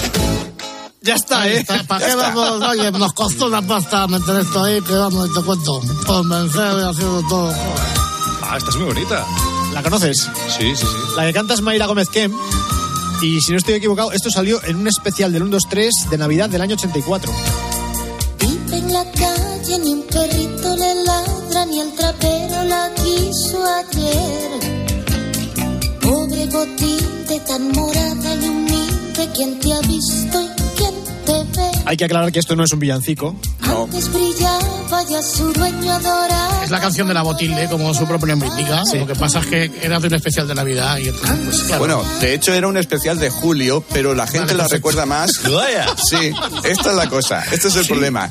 Ya está, ¿eh? ¿Para qué vamos? Oye, nos costó una pasta meter esto ahí, que vamos, te cuento. Convencer y haciendo todo. Ah, esta es muy bonita. ¿La conoces? Sí, sí, sí. La que canta es Mayra Gómez Kem. Y si no estoy equivocado, esto salió en un especial del 1, 2, 3 de Navidad del año 84. Vive en la calle, ni un perrito le ladra, ni el trapero la quiso ayer. Pobre botín tan morada y humilde, ¿quién te ha visto y? Hay que aclarar que esto no es un villancico. Adorado. Es la canción de la Botilde, como su propio nombre indica. Lo que pasa es que era de un especial de Navidad y entonces, pues claro. Bueno, de hecho era un especial de julio, pero la gente Vale, la recuerda más. Sí, esta es la cosa, este es el problema.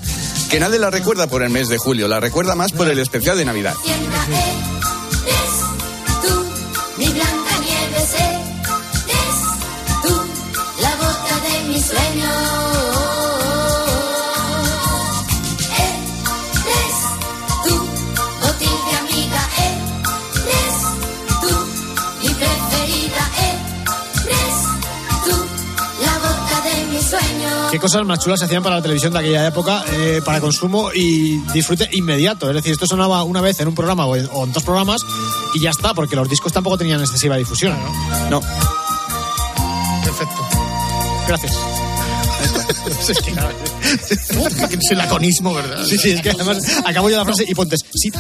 Que nadie la recuerda por el mes de julio, la recuerda más por el especial de Navidad. Siembra ¿Qué cosas más chulas se hacían para la televisión de aquella época eh, para consumo y disfrute inmediato? Es decir, esto sonaba una vez en un programa o en, o en dos programas y ya está, porque los discos tampoco tenían excesiva difusión. No. Perfecto. Gracias. es que, claro, es el laconismo, ¿verdad? Sí, sí, es que además acabo yo la frase y pontes, sí.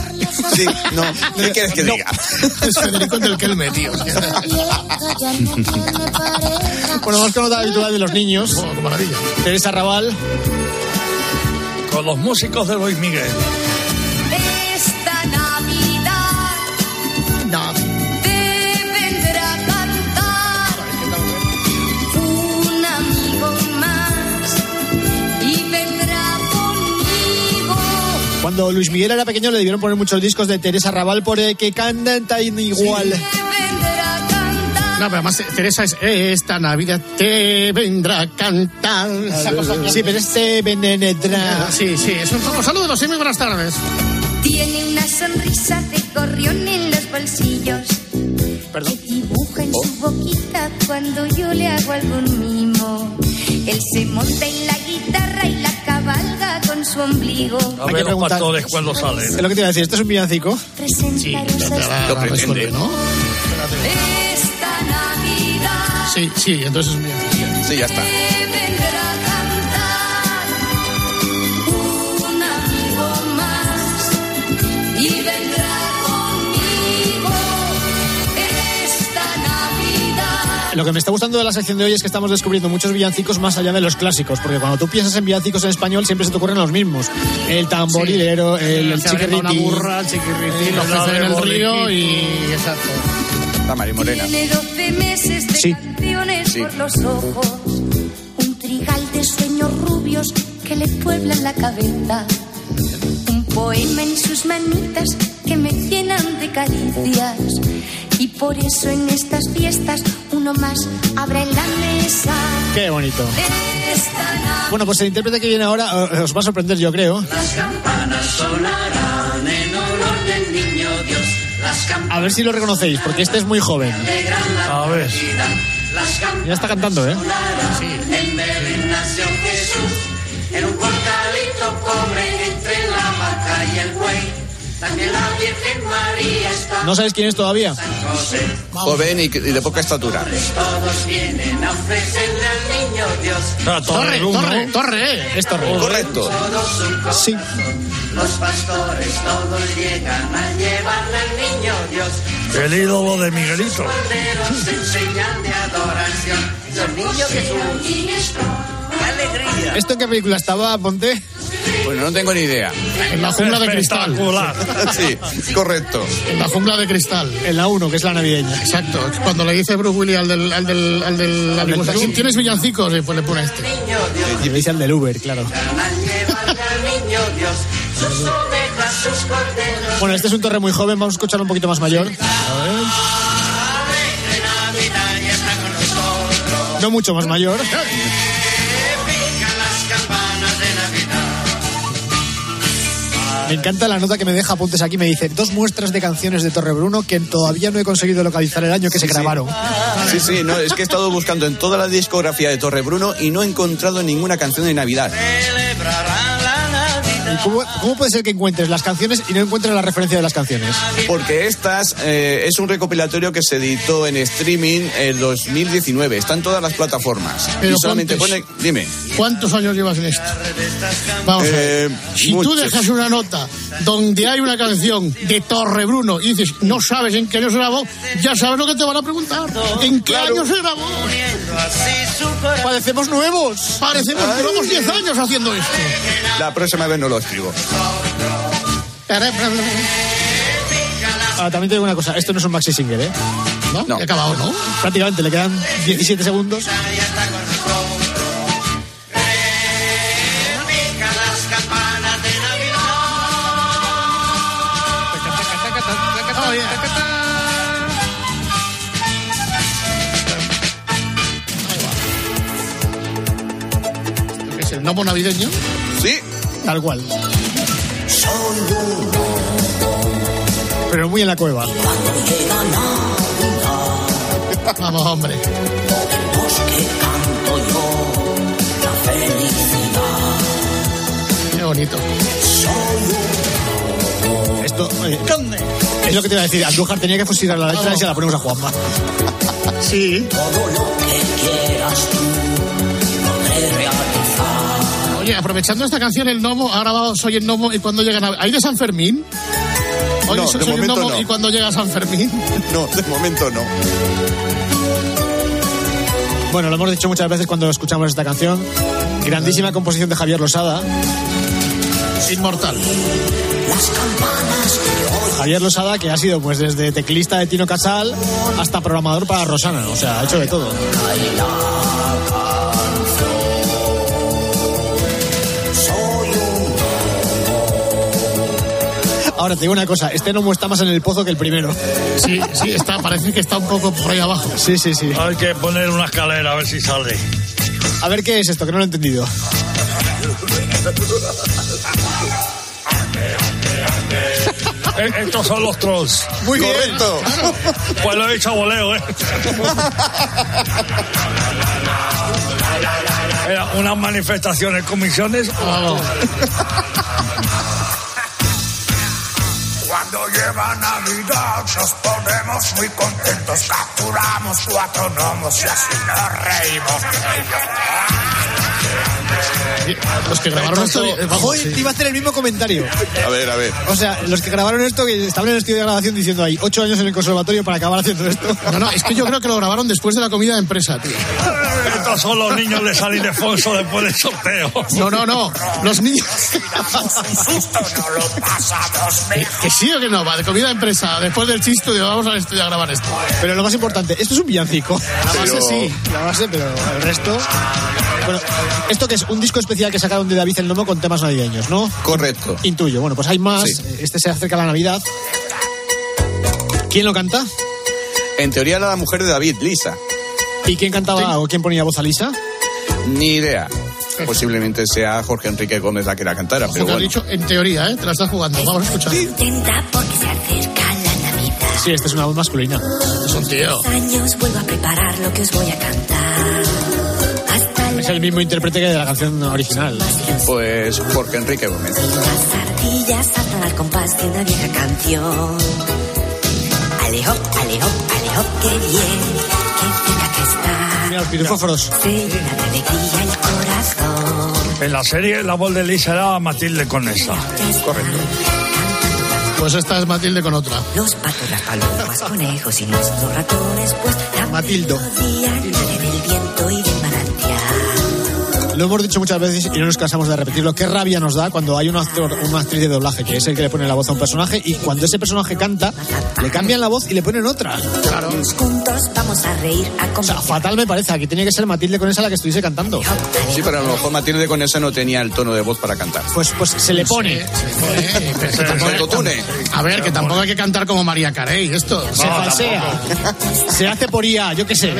Sí, no, ¿qué quieres que No. diga? Es Federico del Kelme, tío. Bueno, vamos con otra habitual de los niños. Oh, qué maravilla. Teresa Raval. Con los músicos de Luis Miguel. Cuando Luis Miguel era pequeño le debieron poner muchos discos de Teresa Raval por eh, que cantan tan igual. No, pero además Teresa es esta Navidad te vendrá a cantar. Esa cosa que- Sí, pero este Benedra. Sí, sí, es un poco. Saludos y muy buenas tardes. Tiene una sonrisa de gorrión en los bolsillos. Perdón. Que dibuja en su boquita cuando yo le hago algún mimo. Él se monta en la guitarra y la con su ombligo. A ver los preguntar. pastores cuando Es salen. lo que te iba a decir, ¿esto es un villancico? A esta, Lo pretende. ¿no? esta Navidad. Sí, sí, entonces es mío. Sí, ya está. Lo que me está gustando de la sección de hoy es que estamos descubriendo muchos villancicos más allá de los clásicos, porque cuando tú piensas en villancicos en español siempre se te ocurren los mismos. El tamborilero, el, el una chiquirritín. burra, el chiquirritín, los El peces en el ave río y. Exacto. La Marimorena. Tiene 12 meses de Sí. canciones Sí. por los ojos, un trigal de sueños rubios que le pueblan la cabeza, un poema en sus manitas que me llenan de caricias. Y por eso en estas fiestas uno más abre la mesa. Qué bonito. Bueno, pues el intérprete que viene ahora eh, os va a sorprender, yo creo. Las campanas sonarán en olor del niño A ver si lo reconocéis, porque este es muy joven. A ver. Ya está cantando, ¿eh? En ¿No sabéis quién es todavía? Joven y, y de poca estatura. Todos vienen a ofrecerle al niño Dios. Torre, torre, torre. Es Torre. Correcto. Sí. Los pastores todos llegan a llevarle al niño Dios. El ídolo de Miguelito. Corderos enseñan de adoración. El niño Jesús. ¡Qué alegría! ¿Esto en qué película estaba, Ponte? Bueno, no tengo ni idea. En la jungla de cristal. Sí, correcto. En la jungla de cristal. En la 1, que es la navideña. Exacto. Cuando le dice Bruce Willis al del, al del, al del, al del- Zoom. ¿Tienes villancicos? Y pues le pone este. Y le dice al del Uber, claro. Bueno, este es un torre muy joven, vamos a escucharlo un poquito más mayor. Alegre Navidad ya está con nosotros. No mucho más mayor. Me encanta la nota que me deja apuntes aquí. Me dice dos muestras de canciones de Torre Bruno que todavía no he conseguido localizar el año que se grabaron. Sí, sí, no, es que he estado buscando en toda la discografía de Torre Bruno y no he encontrado ninguna canción de Navidad. Celebrarán. ¿Y cómo, cómo puede ser que encuentres las canciones y no encuentres la referencia de las canciones? Porque estas eh, es un recopilatorio que se editó en streaming en 2019. Está en todas las plataformas. Pero y solamente pone. Dime. ¿Cuántos años llevas en esto? Vamos a ver. Eh, Si tú muchos. dejas una nota donde hay una canción de Torre Bruno y dices, no sabes en qué año se grabó, ya sabes lo que te van a preguntar. ¿En qué año se grabó? ¡Parecemos nuevos! Parecemos, llevamos 10 años haciendo esto. La próxima vez no lo escribo. Ah, también te digo una cosa, esto no es un maxi single, ¿eh? ¿No? No. Acabado, ¿no? Prácticamente le quedan 17 segundos. Oh, yeah. ¿Qué es el gnomo navideño? Tal cual. Pero muy en la cueva. Vamos, hombre. Qué bonito. Esto eh, es lo que te iba a decir. Andújar tenía que fusilar la letra y se la ponemos a Juanma. Sí. Oye, aprovechando esta canción, el gnomo ha grabado Soy el gnomo y cuando llega Nav- ¿Hay de San Fermín? Oye, No, soy, de soy el momento gnomo no. y cuando llega San Fermín. No, de momento no. Bueno, lo hemos dicho muchas veces cuando escuchamos esta canción. Grandísima composición de Javier Losada. Inmortal. Javier Losada, que ha sido pues desde teclista de Tino Casal hasta programador para Rosana. O sea, ha hecho de todo. Ahora te digo una cosa, este gnomo está más en el pozo que el primero. Sí, sí, está, parece que está un poco por ahí abajo. Sí, sí, sí. Hay que poner una escalera a ver si sale. A ver qué es esto, que no lo he entendido. Eh, Estos son los trolls. Muy bien. Correcto. Pues lo he hecho a voleo, ¿eh? Era unas manifestaciones, comisiones. Vamos. Cuando llega Navidad nos ponemos muy contentos, capturamos cuatro gnomos y así nos reímos. Los que grabaron esto. Joder, sí. te iba a hacer el mismo comentario. A ver, a ver. O sea, los que grabaron esto, que estaban en el estudio de grabación diciendo ahí, ocho años en el conservatorio para acabar haciendo esto. No, no, es que yo creo que lo grabaron después de la comida de empresa, tío. Estos son los niños de San Ildefonso después del sorteo. No, no, no. Los niños. Que sí o que no, va, de comida de empresa. Después del chiste, de vamos al estudio a grabar esto. Pero lo más importante, esto es un villancico. La base Pero- sí, la base, pero el resto. Bueno, esto que es un disco especial que sacaron de David el Nomo con temas navideños, ¿no? Correcto. Intuyo. Bueno, pues hay más. Sí. Este se acerca a la Navidad. ¿Quién lo canta? En teoría era la mujer de David, Lisa. ¿Y quién cantaba o quién ponía voz a Lisa? Ni idea. Posiblemente sea Jorge Enrique Gómez la que la cantara, pero Porque has bueno. dicho en teoría, ¿eh? Te la estás jugando. Vamos a escuchar. Contenta porque se acerca la Navidad. Sí, esta es una voz masculina. Es un tío. años vuelvo a preparar lo que os voy a cantar. Es el mismo intérprete que de la canción original. Pues Jorge Enrique Gómez. Las ardillas saltan al compás de una vieja canción. Alejo, alejo, alejo, qué bien, qué cerca que está. Mira, los pirufósforos. Se llena de alegría el corazón. En la serie la voz de Lisa era Matilde Conesa. Correcto. Pues esta es Matilde con otra. Los patos, las palomas, conejos y nuestros ratones, pues la Matildo. Lo hemos dicho muchas veces y no nos cansamos de repetirlo. Qué rabia nos da cuando hay un actor, una actriz de doblaje que es el que le pone la voz a un personaje y cuando ese personaje canta, le cambian la voz y le ponen otra. Claro. Juntos vamos a reír, a O sea, fatal me parece. Aquí tenía que ser Matilde con esa la que estuviese cantando. Sí, pero a lo mejor Matilde Conesa no tenía el tono de voz para cantar. Pues, pues se le pone. Autotune. A ver, que tampoco hay que cantar como María Carey, esto. Se falsea. Se hace por IA, yo qué sé.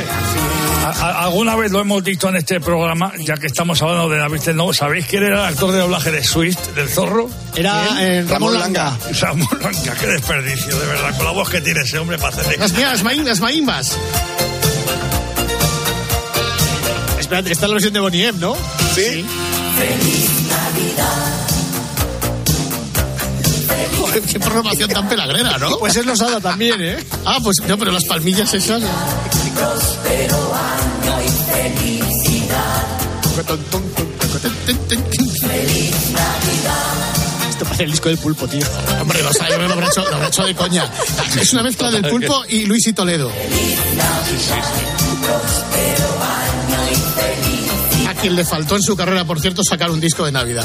A- Alguna vez lo hemos dicho en este programa, ya que estamos hablando de David Tennant, ¿sabéis quién era el actor de doblaje de Swift, del zorro? Era eh, Ramón Langa. Ramón Langa, qué desperdicio, de verdad, con la voz que tiene ese hombre para hacer de... Las mías, las maímbas. Espérate, esta es la versión de Bonnie M, ¿no? Sí. Joder, qué programación tan pelagrera, ¿no? Pues es losada también, ¿eh? Ah, pues no, pero las palmillas esas. Esto parece el disco del pulpo, tío. Hombre, lo sabe, lo habrá hecho, lo habrá hecho de coña. Es una mezcla del pulpo y Luis y Toledo. A quien le faltó en su carrera, por cierto, sacar un disco de Navidad.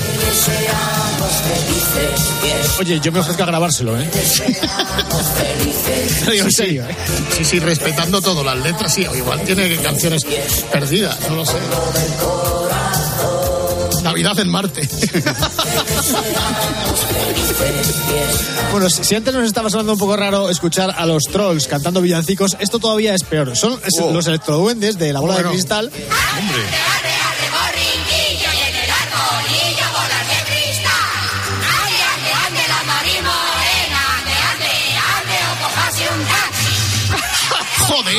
Oye, yo me ofrezco a grabárselo, ¿eh? Digo en serio, ¿eh? Sí, sí, respetando todo, las letras, sí. o Igual tiene canciones perdidas, no lo sé. Navidad en Marte. Bueno, si antes nos estaba sonando un poco raro escuchar a los trolls cantando villancicos, esto todavía es peor. Son Oh. los electroduendes de la bola Bueno. de cristal. Borriquillo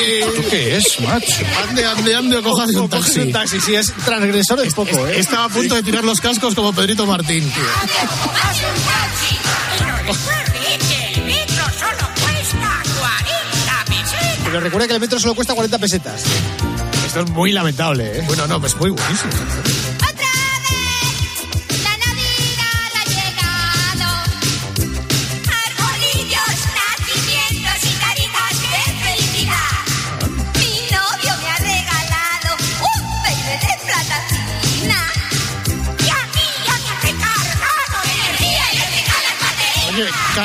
Joder. ¿Esto qué es, macho? Ande, ande, ande o cojas un taxi. un taxi, sí, es transgresor es poco, ¿eh? Estaba a punto de tirar los cascos como Pedrito Martín, tío. Ande o cojase un taxi. Pero recuerde que el metro solo cuesta 40 pesetas. Pero recuerda que el metro solo cuesta 40 pesetas. Esto es muy lamentable, ¿eh? Bueno, no, pues muy buenísimo.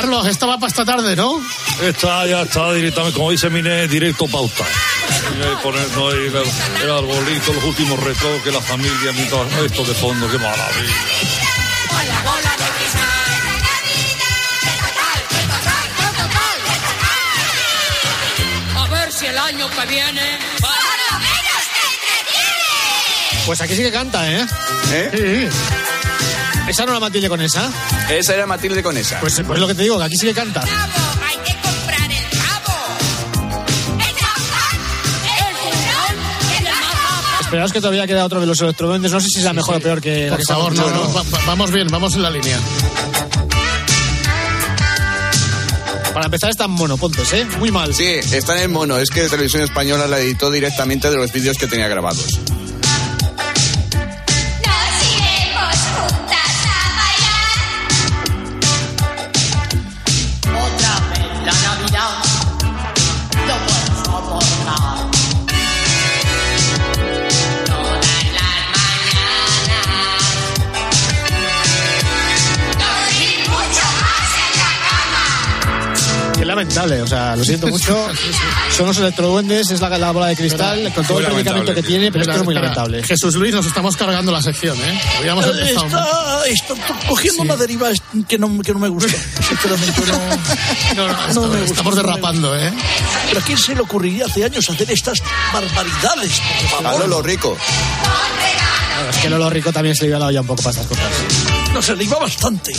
Carlos, estaba para esta tarde, ¿no? Está, ya está directamente, como dice Mine, directo pauta. Ponernos ahí el, el arbolito, los últimos retoques, la familia, mientras esto de fondo, qué maravilla. Con la bola de cristal. A ver si el año que viene. Por lo menos te entretiene. Pues aquí sí que canta, ¿eh? ¿Eh? ¿Esa no la Matilde con esa? Esa era Matilde Conesa. Pues, pues lo que te digo, que aquí sí que canta. Hay que comprar el pavo. El champán, el turrón, el mazapán. Esperaos que todavía queda otro de los electroduendes. No sé si es la mejor o peor que la Por que favor, estamos no, no, escuchando. va- va- vamos bien, vamos en la línea. Para empezar están monopontes, ¿eh? Muy mal. Sí, está en mono. Es que Televisión Española la editó directamente de los vídeos que tenía grabados. Lamentable, o sea, lo siento mucho. Son los electroduendes, es la, la bola de cristal, con todo el predicamento que tiene, pero esto es muy lamentable. Jesús Luis, nos estamos cargando la sección, ¿eh? Habíamos empezado. Está, está cogiendo una deriva que no, que no me gusta. Sinceramente, no. No, no, no estamos, me gusta, estamos derrapando, ¿eh? Pero ¿a quién se le ocurriría hace años hacer estas barbaridades? Por A. Lolo Rico. Claro, es que Lolo Rico también se le iba la olla un poco para estas cosas. No se le iba bastante.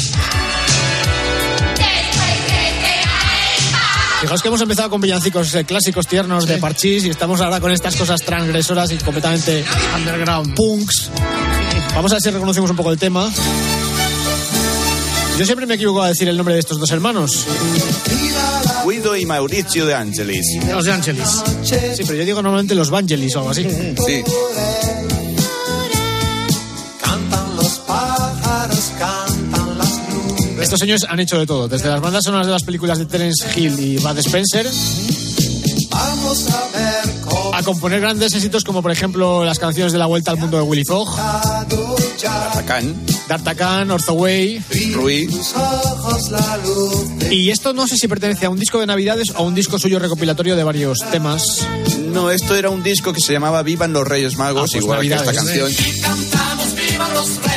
Fijaos que hemos empezado con villancicos eh, clásicos tiernos de parchís y estamos ahora con estas cosas transgresoras y completamente underground. Punks. Vamos a ver si reconocemos un poco el tema. Yo siempre me he equivocado a decir el nombre de estos dos hermanos. Guido y Mauricio de Angelis. Los de Angelis. Sí, pero yo digo normalmente los Vangelis o algo así. Sí. Estos señores han hecho de todo, desde las bandas sonoras de las películas de Terence Hill y Bud Spencer, Vamos a ver cómo a componer grandes éxitos como por ejemplo las canciones de la Vuelta al Mundo de Willy Fogg, Acán, D'Artagnan, Orthoway. Rui. Y esto no sé si pertenece a un disco de Navidades o a un disco suyo recopilatorio de varios temas. No, esto era un disco que se llamaba Vivan los Reyes Magos, Ah, pues igual que esta Navidades. canción. Cantamos viva los Reyes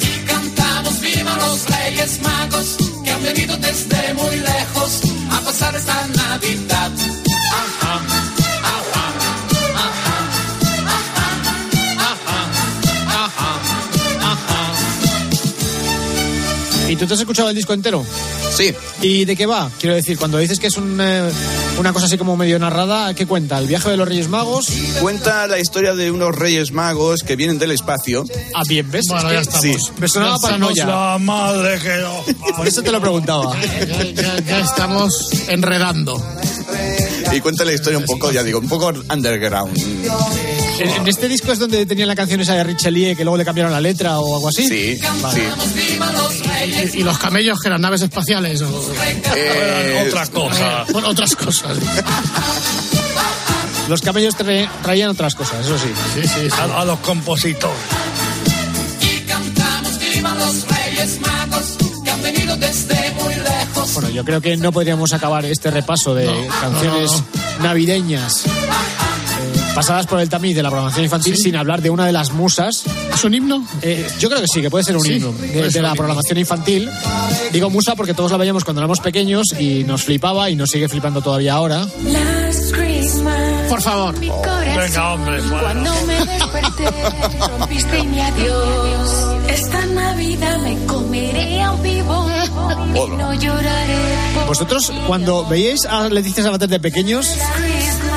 Y cantamos viva los Reyes Magos que han venido desde muy lejos a pasar esta Navidad. Tú te has escuchado el disco entero? Sí, ¿Y de qué va? Quiero decir, cuando dices que es un, eh, una cosa así como medio narrada, ¿qué cuenta? ¿El viaje de los Reyes Magos? cuenta la historia de unos Reyes Magos que vienen del espacio. Ah, bien, ¿ves? Bueno, ya estamos. Sí. Me sonaba Ya estamos paranoia. La madre que no. Por eso te lo preguntaba. Ya, ya- ya estamos enredando. Y cuenta la historia un poco, ya digo, un poco underground. ¿En, en este disco es donde tenían la canción esa de Richelieu que luego le cambiaron la letra o algo así? Sí, sí. Y, y los camellos que eran naves espaciales. o- Eh, Otra cosa. bueno, otras cosas. Los camellos tra- traían otras cosas, eso sí. Sí, sí, sí. A, a los compositores. y cantamos viva los Reyes Magos que han venido desde muy lejos. Bueno, yo creo que no podríamos acabar este repaso de canciones navideñas eh, pasadas por el tamiz de la programación infantil sin hablar de una de las musas. ¿Es un himno? Eh, yo creo que sí, que puede ser un Sí, himno de, de la programación infantil. Digo musa porque todos la veíamos cuando éramos pequeños y nos flipaba y nos sigue flipando todavía ahora. Por favor. Corazón, venga, hombre, fuera. Cuando me desperté, rompiste mi adiós. Esta Navidad me comeré a un vivo y no lloraré por Vosotros, cuando veíais a Leticia Sabater de pequeños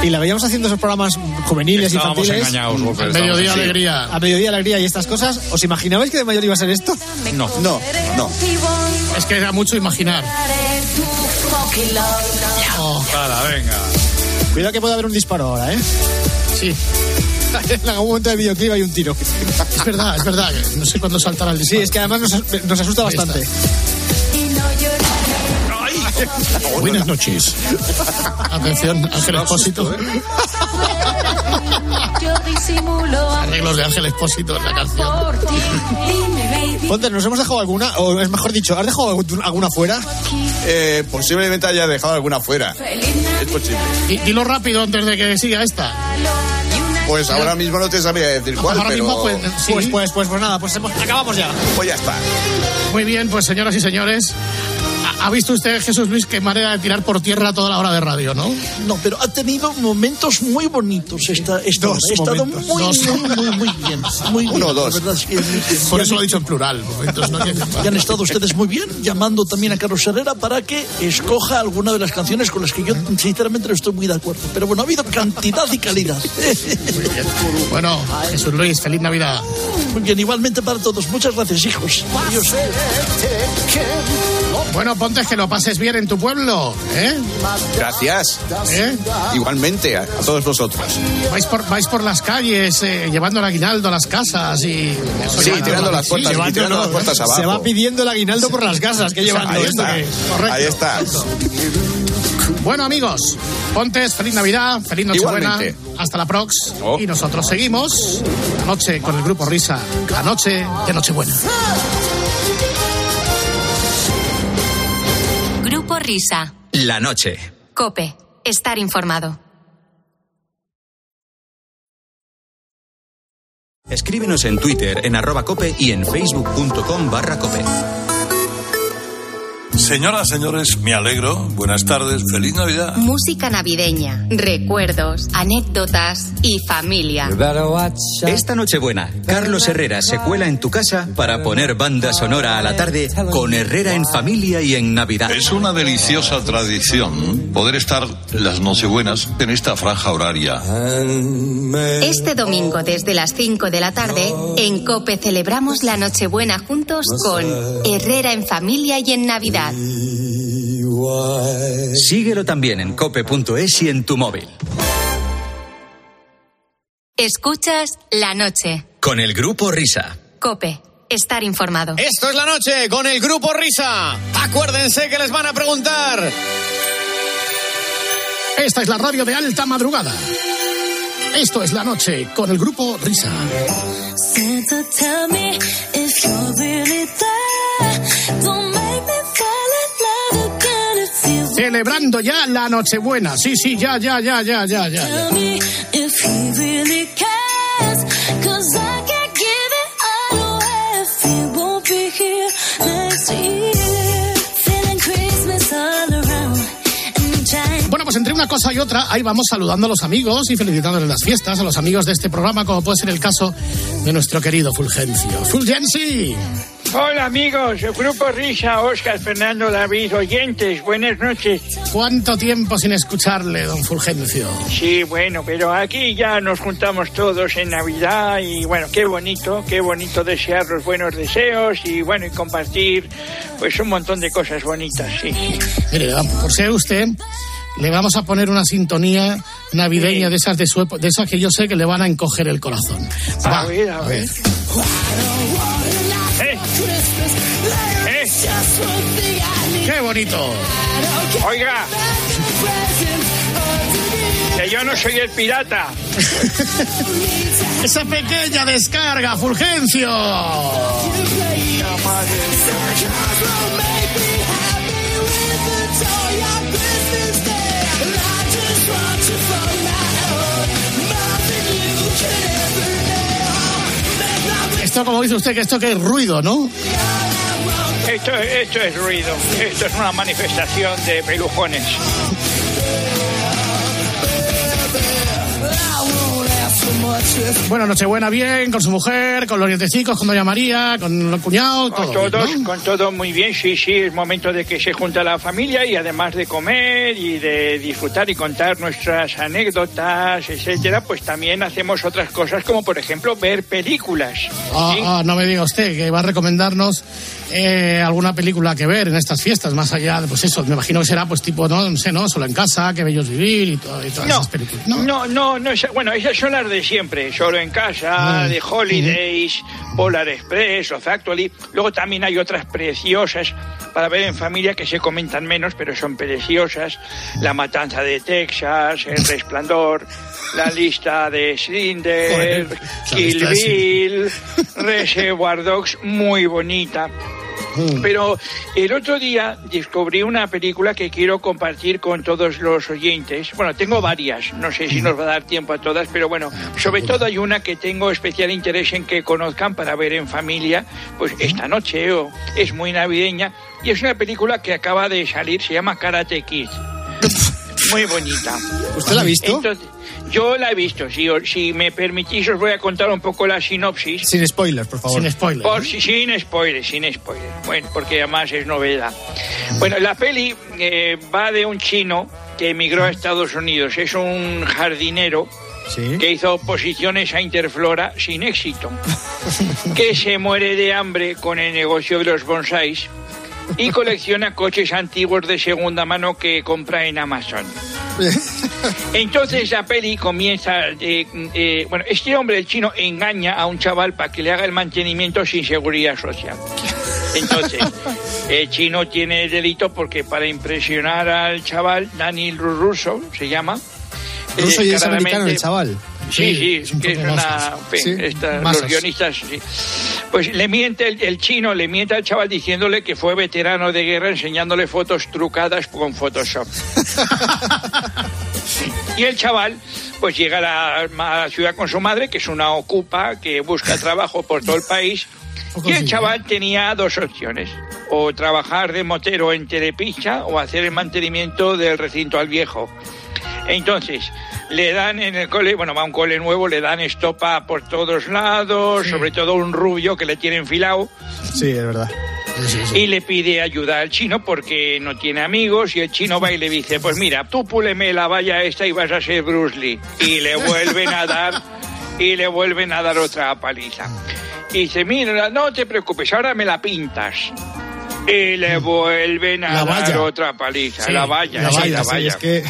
y la veíamos haciendo esos programas juveniles, Estábamos infantiles, engañados, Wolfer, estábamos mediodía así. alegría. a mediodía alegría y estas cosas, ¿os imaginabais que de mayor iba a ser esto? No. No, no. Es que era mucho imaginar. Oh, Para, venga. Cuidado que puede haber un disparo ahora, ¿eh? sí, en algún momento del videoclip hay un tiro. es verdad, es verdad. No sé cuándo saltará el Sí, disparo. es que además nos, nos asusta Ahí está. bastante. Buenas noches. Atención, Ángel Expósito. Yo disimulo Arreglos de Ángel Expósito en la canción. por ti. Dime, baby. Ponte, ¿nos hemos dejado alguna? O es mejor dicho, ¿has dejado alguna fuera? Eh, posiblemente haya dejado alguna fuera. Es posible. Y, dilo rápido antes de que siga esta. Pues ahora mismo no te sabría decir cuál, Ahora pero... mismo, pues, sí. Pues, pues, pues, pues nada, pues hemos- acabamos ya. Pues ya está. Muy bien, pues señoras y señores. ¿Ha visto usted, Jesús Luis, qué manera de tirar por tierra toda la hora de radio, no? No, pero ha tenido momentos muy bonitos esta, esta Dos hora. Ha estado momentos, muy, dos. muy, muy, muy bien. Muy bien. Uno o la dos. verdad es que muy bien. Por eso han- lo he dicho en plural. momentos, ¿no? Y han estado ustedes muy bien, llamando también a Carlos Herrera para que escoja alguna de las canciones con las que yo sinceramente no estoy muy de acuerdo. Pero bueno, ha habido cantidad y calidad. Bueno, Jesús Luis, feliz Navidad. Muy bien, igualmente para todos. Muchas gracias, hijos. Adiós. Bueno, Pontes, que lo pases bien en tu pueblo, ¿eh? Gracias. ¿Eh? Igualmente a, a todos vosotros. Vais por, vais por las calles eh, llevando el aguinaldo a las casas y... Sí, tirando las puertas, y llevando, tirando no, las puertas abajo. Se va pidiendo el aguinaldo por las casas que llevan. Ahí está. Correcto. Ahí está. Bueno, amigos, Pontes, feliz Navidad, feliz Nochebuena. Hasta la prox. Oh. Y nosotros seguimos la noche con el grupo Risa, la noche de Nochebuena. Risa. La noche. Cope. Estar informado. Escríbenos en Twitter en arroba cope y en facebook.com barra cope. Señoras, señores, me alegro. Buenas tardes. Feliz Navidad. Música navideña, recuerdos, anécdotas y familia. Esta Nochebuena, Carlos Herrera se cuela en tu casa para poner banda sonora a la tarde con Herrera en familia y en Navidad. Es una deliciosa tradición poder estar las Nochebuenas en esta franja horaria. Este domingo desde las 5 de la tarde, en Cope celebramos la Nochebuena juntos con Herrera en familia y en Navidad. Síguelo también en cope.es y en tu móvil. Escuchas la noche. Con el grupo Risa. Cope, estar informado. Esto es la noche con el grupo Risa. Acuérdense que les van a preguntar. Esta es la radio de alta madrugada. Esto es la noche con el grupo Risa. Celebrando ya la Nochebuena. Sí, sí, ya, ya, ya, ya, ya, ya. Bueno, pues entre una cosa y otra, ahí vamos saludando a los amigos y felicitándoles las fiestas, a los amigos de este programa, como puede ser el caso de nuestro querido Fulgencio. Fulgenci. Hola amigos, el grupo Risa, Oscar, Fernando, David, oyentes, buenas noches. ¿Cuánto tiempo sin escucharle, don Fulgencio? Sí, bueno, pero aquí ya nos juntamos todos en Navidad y bueno, qué bonito, qué bonito desear los buenos deseos y bueno, y compartir pues un montón de cosas bonitas, sí. Mire, por ser usted, le vamos a poner una sintonía navideña de esas de, su de esas que yo sé que le van a encoger el corazón. Va, A ver, a ver. ¿Eh? ¿Eh? ¡Qué bonito! Oiga, que yo no soy el pirata. Esa pequeña descarga, Fulgencio. Esto, como dice usted, que esto que es ruido, ¿no? Esto, esto es ruido, esto es una manifestación de pelujones. Bueno, Nochebuena bien, con su mujer, con los nietecicos, con Doña María, con los cuñados, Con todo. todos, con todo muy bien, sí, sí, es momento de que se junta la familia y además de comer y de disfrutar y contar nuestras anécdotas, etcétera, pues también hacemos otras cosas como por ejemplo ver películas. Ah, ah, no me diga usted que va a recomendarnos eh, alguna película que ver en estas fiestas, más allá de, pues eso, me imagino que será pues tipo, no, no sé, ¿no? Solo en casa, que bellos vivir y, todo- y todas No, esas películas. ¿no? no, no, no, esa- bueno, esas son las de siempre, solo en casa, Ah, de Holidays, Polar Express o Factually. Luego también hay otras preciosas para ver en familia que se comentan menos, pero son preciosas. La Matanza de Texas, El Resplandor, La Lista de Schindler, Kill Bill, Reservoir Dogs, muy bonita. Pero el otro día descubrí una película que quiero compartir con todos los oyentes. Bueno, tengo varias, no sé si nos va a dar tiempo a todas, pero bueno, sobre todo hay una que tengo especial interés en que conozcan para ver en familia, pues esta noche, o es muy navideña, y es una película que acaba de salir, se llama Karate Kid. Muy bonita. ¿Usted la ha visto? Entonces, yo la he visto, si, si me permitís os voy a contar un poco la sinopsis. Sin spoilers, por favor. Sin spoiler. Por, si- sin spoilers, sin spoilers. Bueno, porque además es novedad. Bueno, la peli eh, va de un chino que emigró a Estados Unidos. Es un jardinero que hizo oposiciones a Interflora sin éxito. que se muere de hambre con el negocio de los bonsáis y colecciona coches antiguos de segunda mano que compra en Amazon. Entonces la peli comienza, eh, eh, bueno, este hombre, el chino, engaña a un chaval para que le haga el mantenimiento sin seguridad social. Entonces, el chino tiene el delito porque para impresionar al chaval, Daniel Russo se llama. Ruso y es descaradamente- americano el chaval. Sí, sí, es un que es una. masas. Sí, esta- los guionistas. sí. Pues le miente el, el chino, le miente al chaval diciéndole que fue veterano de guerra enseñándole fotos trucadas con Photoshop. Y el chaval, pues llega a la, a la ciudad con su madre, que es una ocupa, que busca trabajo por todo el país. Y el chaval tenía dos opciones, o trabajar de motero en Telepizza o hacer el mantenimiento del recinto al viejo. Entonces, le dan en el cole, bueno, va a un cole nuevo, le dan estopa por todos lados, sobre todo un rubio que le tiene enfilado. Sí, es verdad. Y le pide ayuda al chino porque no tiene amigos y el chino va y le dice, pues mira, tú púleme la valla esta y vas a ser Bruce Lee. Y le vuelven a dar, y le vuelven a dar otra paliza. Y dice, mira, no te preocupes, ahora me la pintas. Y le vuelven a La dar valla. otra paliza, la valla, la valla, la valla. es que-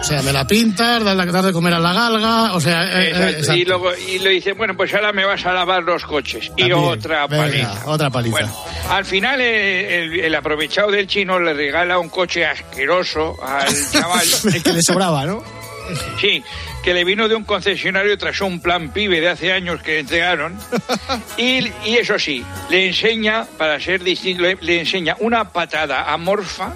O sea, me la pintas, dar de comer a la galga, o sea... eh, eh. Y luego y le dice, bueno, pues ahora me vas a lavar los coches. Y otra venga, paliza. Otra paliza. Bueno, al final eh, el, el aprovechado del chino le regala un coche asqueroso al chaval. el que le sobraba, ¿no? Sí, que le vino de un concesionario tras un plan pibe de hace años que le entregaron. Y, y eso sí, le enseña, para ser distinto, le, le enseña una patada amorfa.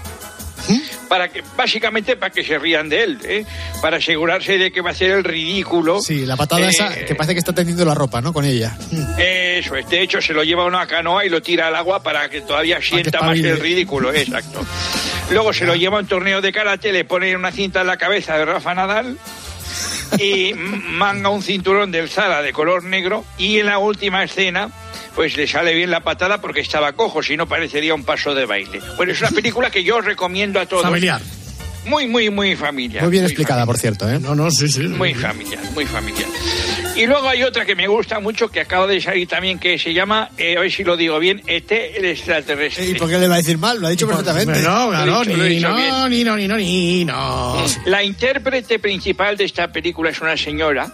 Para que, básicamente para que se rían de él, ¿eh? para asegurarse de que va a hacer el ridículo. Sí, la patada Eh, esa que parece que está tendiendo la ropa, ¿no? Con ella. Eso es, de hecho se lo lleva a una canoa y lo tira al agua para que todavía sienta más el ridículo, exacto. Luego se lo lleva a un torneo de karate, le pone una cinta en la cabeza de Rafa Nadal y manga un cinturón del Zara de color negro y en la última escena pues le sale bien la patada porque estaba cojo, si no parecería un paso de baile. Bueno, es una película que yo recomiendo a todos. Familiar. Muy, muy, muy familiar. Muy bien explicada, por cierto, ¿eh? No, no, sí, sí. Muy familiar, muy familiar. Y luego hay otra que me gusta mucho, que acaba de salir también, que se llama, eh, a ver si lo digo bien, ET el extraterrestre. ¿Y por qué le va a decir mal? Lo ha dicho perfectamente. No, he ni no, ni no, ni no, ni no. La intérprete principal de esta película es una señora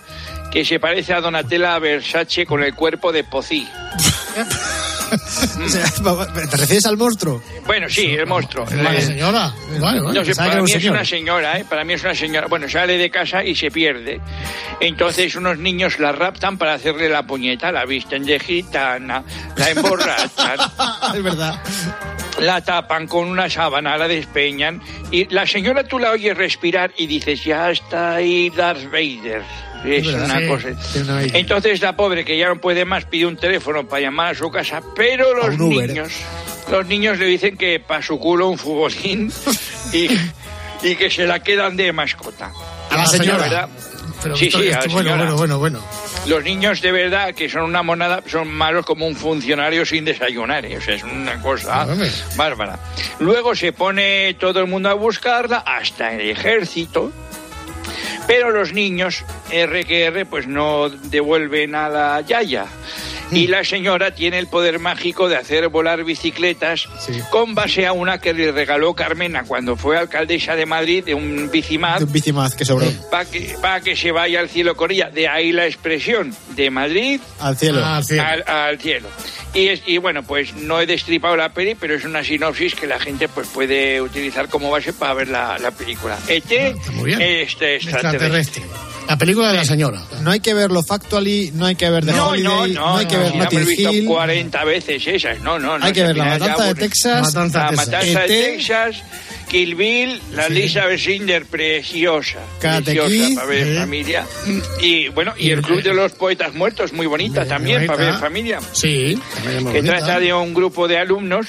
que se parece a Donatella Versace con el cuerpo de Pozzi. O sea, ¿Te refieres al monstruo? Bueno, sí, el monstruo. Vale, Eh, señora. Vale, vale. No sé, para mí es señor. una señora, ¿eh? Para mí es una señora. Bueno, sale de casa y se pierde. Entonces unos niños la raptan para hacerle la puñeta, la visten de gitana, la emborrachan, es verdad. la tapan con una sábana, la despeñan y la señora tú la oyes respirar y dices, ya está ahí Darth Vader. Es una cosa. Una. Entonces la pobre que ya no puede más pide un teléfono para llamar a su casa, pero los niños, los niños le dicen que para su culo un futbolín y, y que se la quedan de mascota. A la señora. ¿verdad? Pero sí, sí, a la esto- bueno, señora. bueno, bueno, bueno. Los niños de verdad que son una monada son malos como un funcionario sin desayunar, ¿eh? o sea, es una cosa bárbara. Luego se pone todo el mundo a buscarla, hasta el ejército, pero los niños R que R pues no devuelven a la yaya. Y la señora tiene el poder mágico de hacer volar bicicletas con base a una que le regaló Carmena cuando fue alcaldesa de Madrid de un bicimad De un bicimaz que sobró. para que, pa' que se vaya al cielo con ella. De ahí la expresión, de Madrid Al cielo. Ah, al cielo. al, al cielo. Y, es- y bueno, pues no he destripado la peli, pero es una sinopsis que la gente pues puede utilizar como base para ver la, la película. ET, muy bien. este extraterrestre. Extraterrestre. La película de la señora. No hay que verlo factually, no hay que ver The No, Holiday, no, no, no, hay que no, ver Notting visto Hill. 40 veces esas, no, no, no. Hay que ver La Matanza de. Texas, Matanza La de Texas. Matanza de ET. Texas, Kill Bill, la Lisa Bessinger, preciosa. Karate preciosa Kid. para ver Sí. familia. Y bueno, y el Club de los Poetas Muertos, muy bonita también, para ver familia. Sí. que bonita. trata de un grupo de alumnos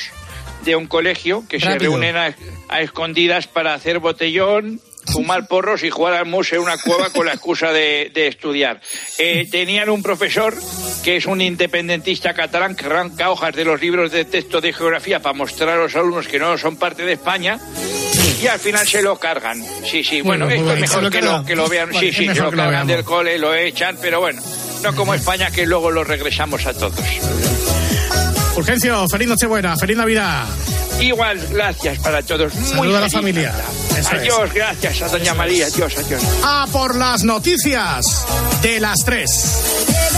de un colegio que se reúnen a, a escondidas para hacer botellón, fumar porros y jugar al mus en una cueva con la excusa de, de estudiar. Eh, tenían un profesor que es un independentista catalán que arranca hojas de los libros de texto de geografía para mostrar a los alumnos que no son parte de España y al final se lo cargan. Sí, sí, bueno, esto es mejor ¿Se lo que lo, que lo vean. Sí, sí, se lo cargan del cole, lo echan, pero bueno, no como España que luego lo regresamos a todos. Urgencio, feliz Nochebuena, feliz Navidad. Igual, gracias para todos. Muy Saluda a la familia. Es. Adiós, gracias a Doña María. Adiós, adiós. A por las noticias de las tres.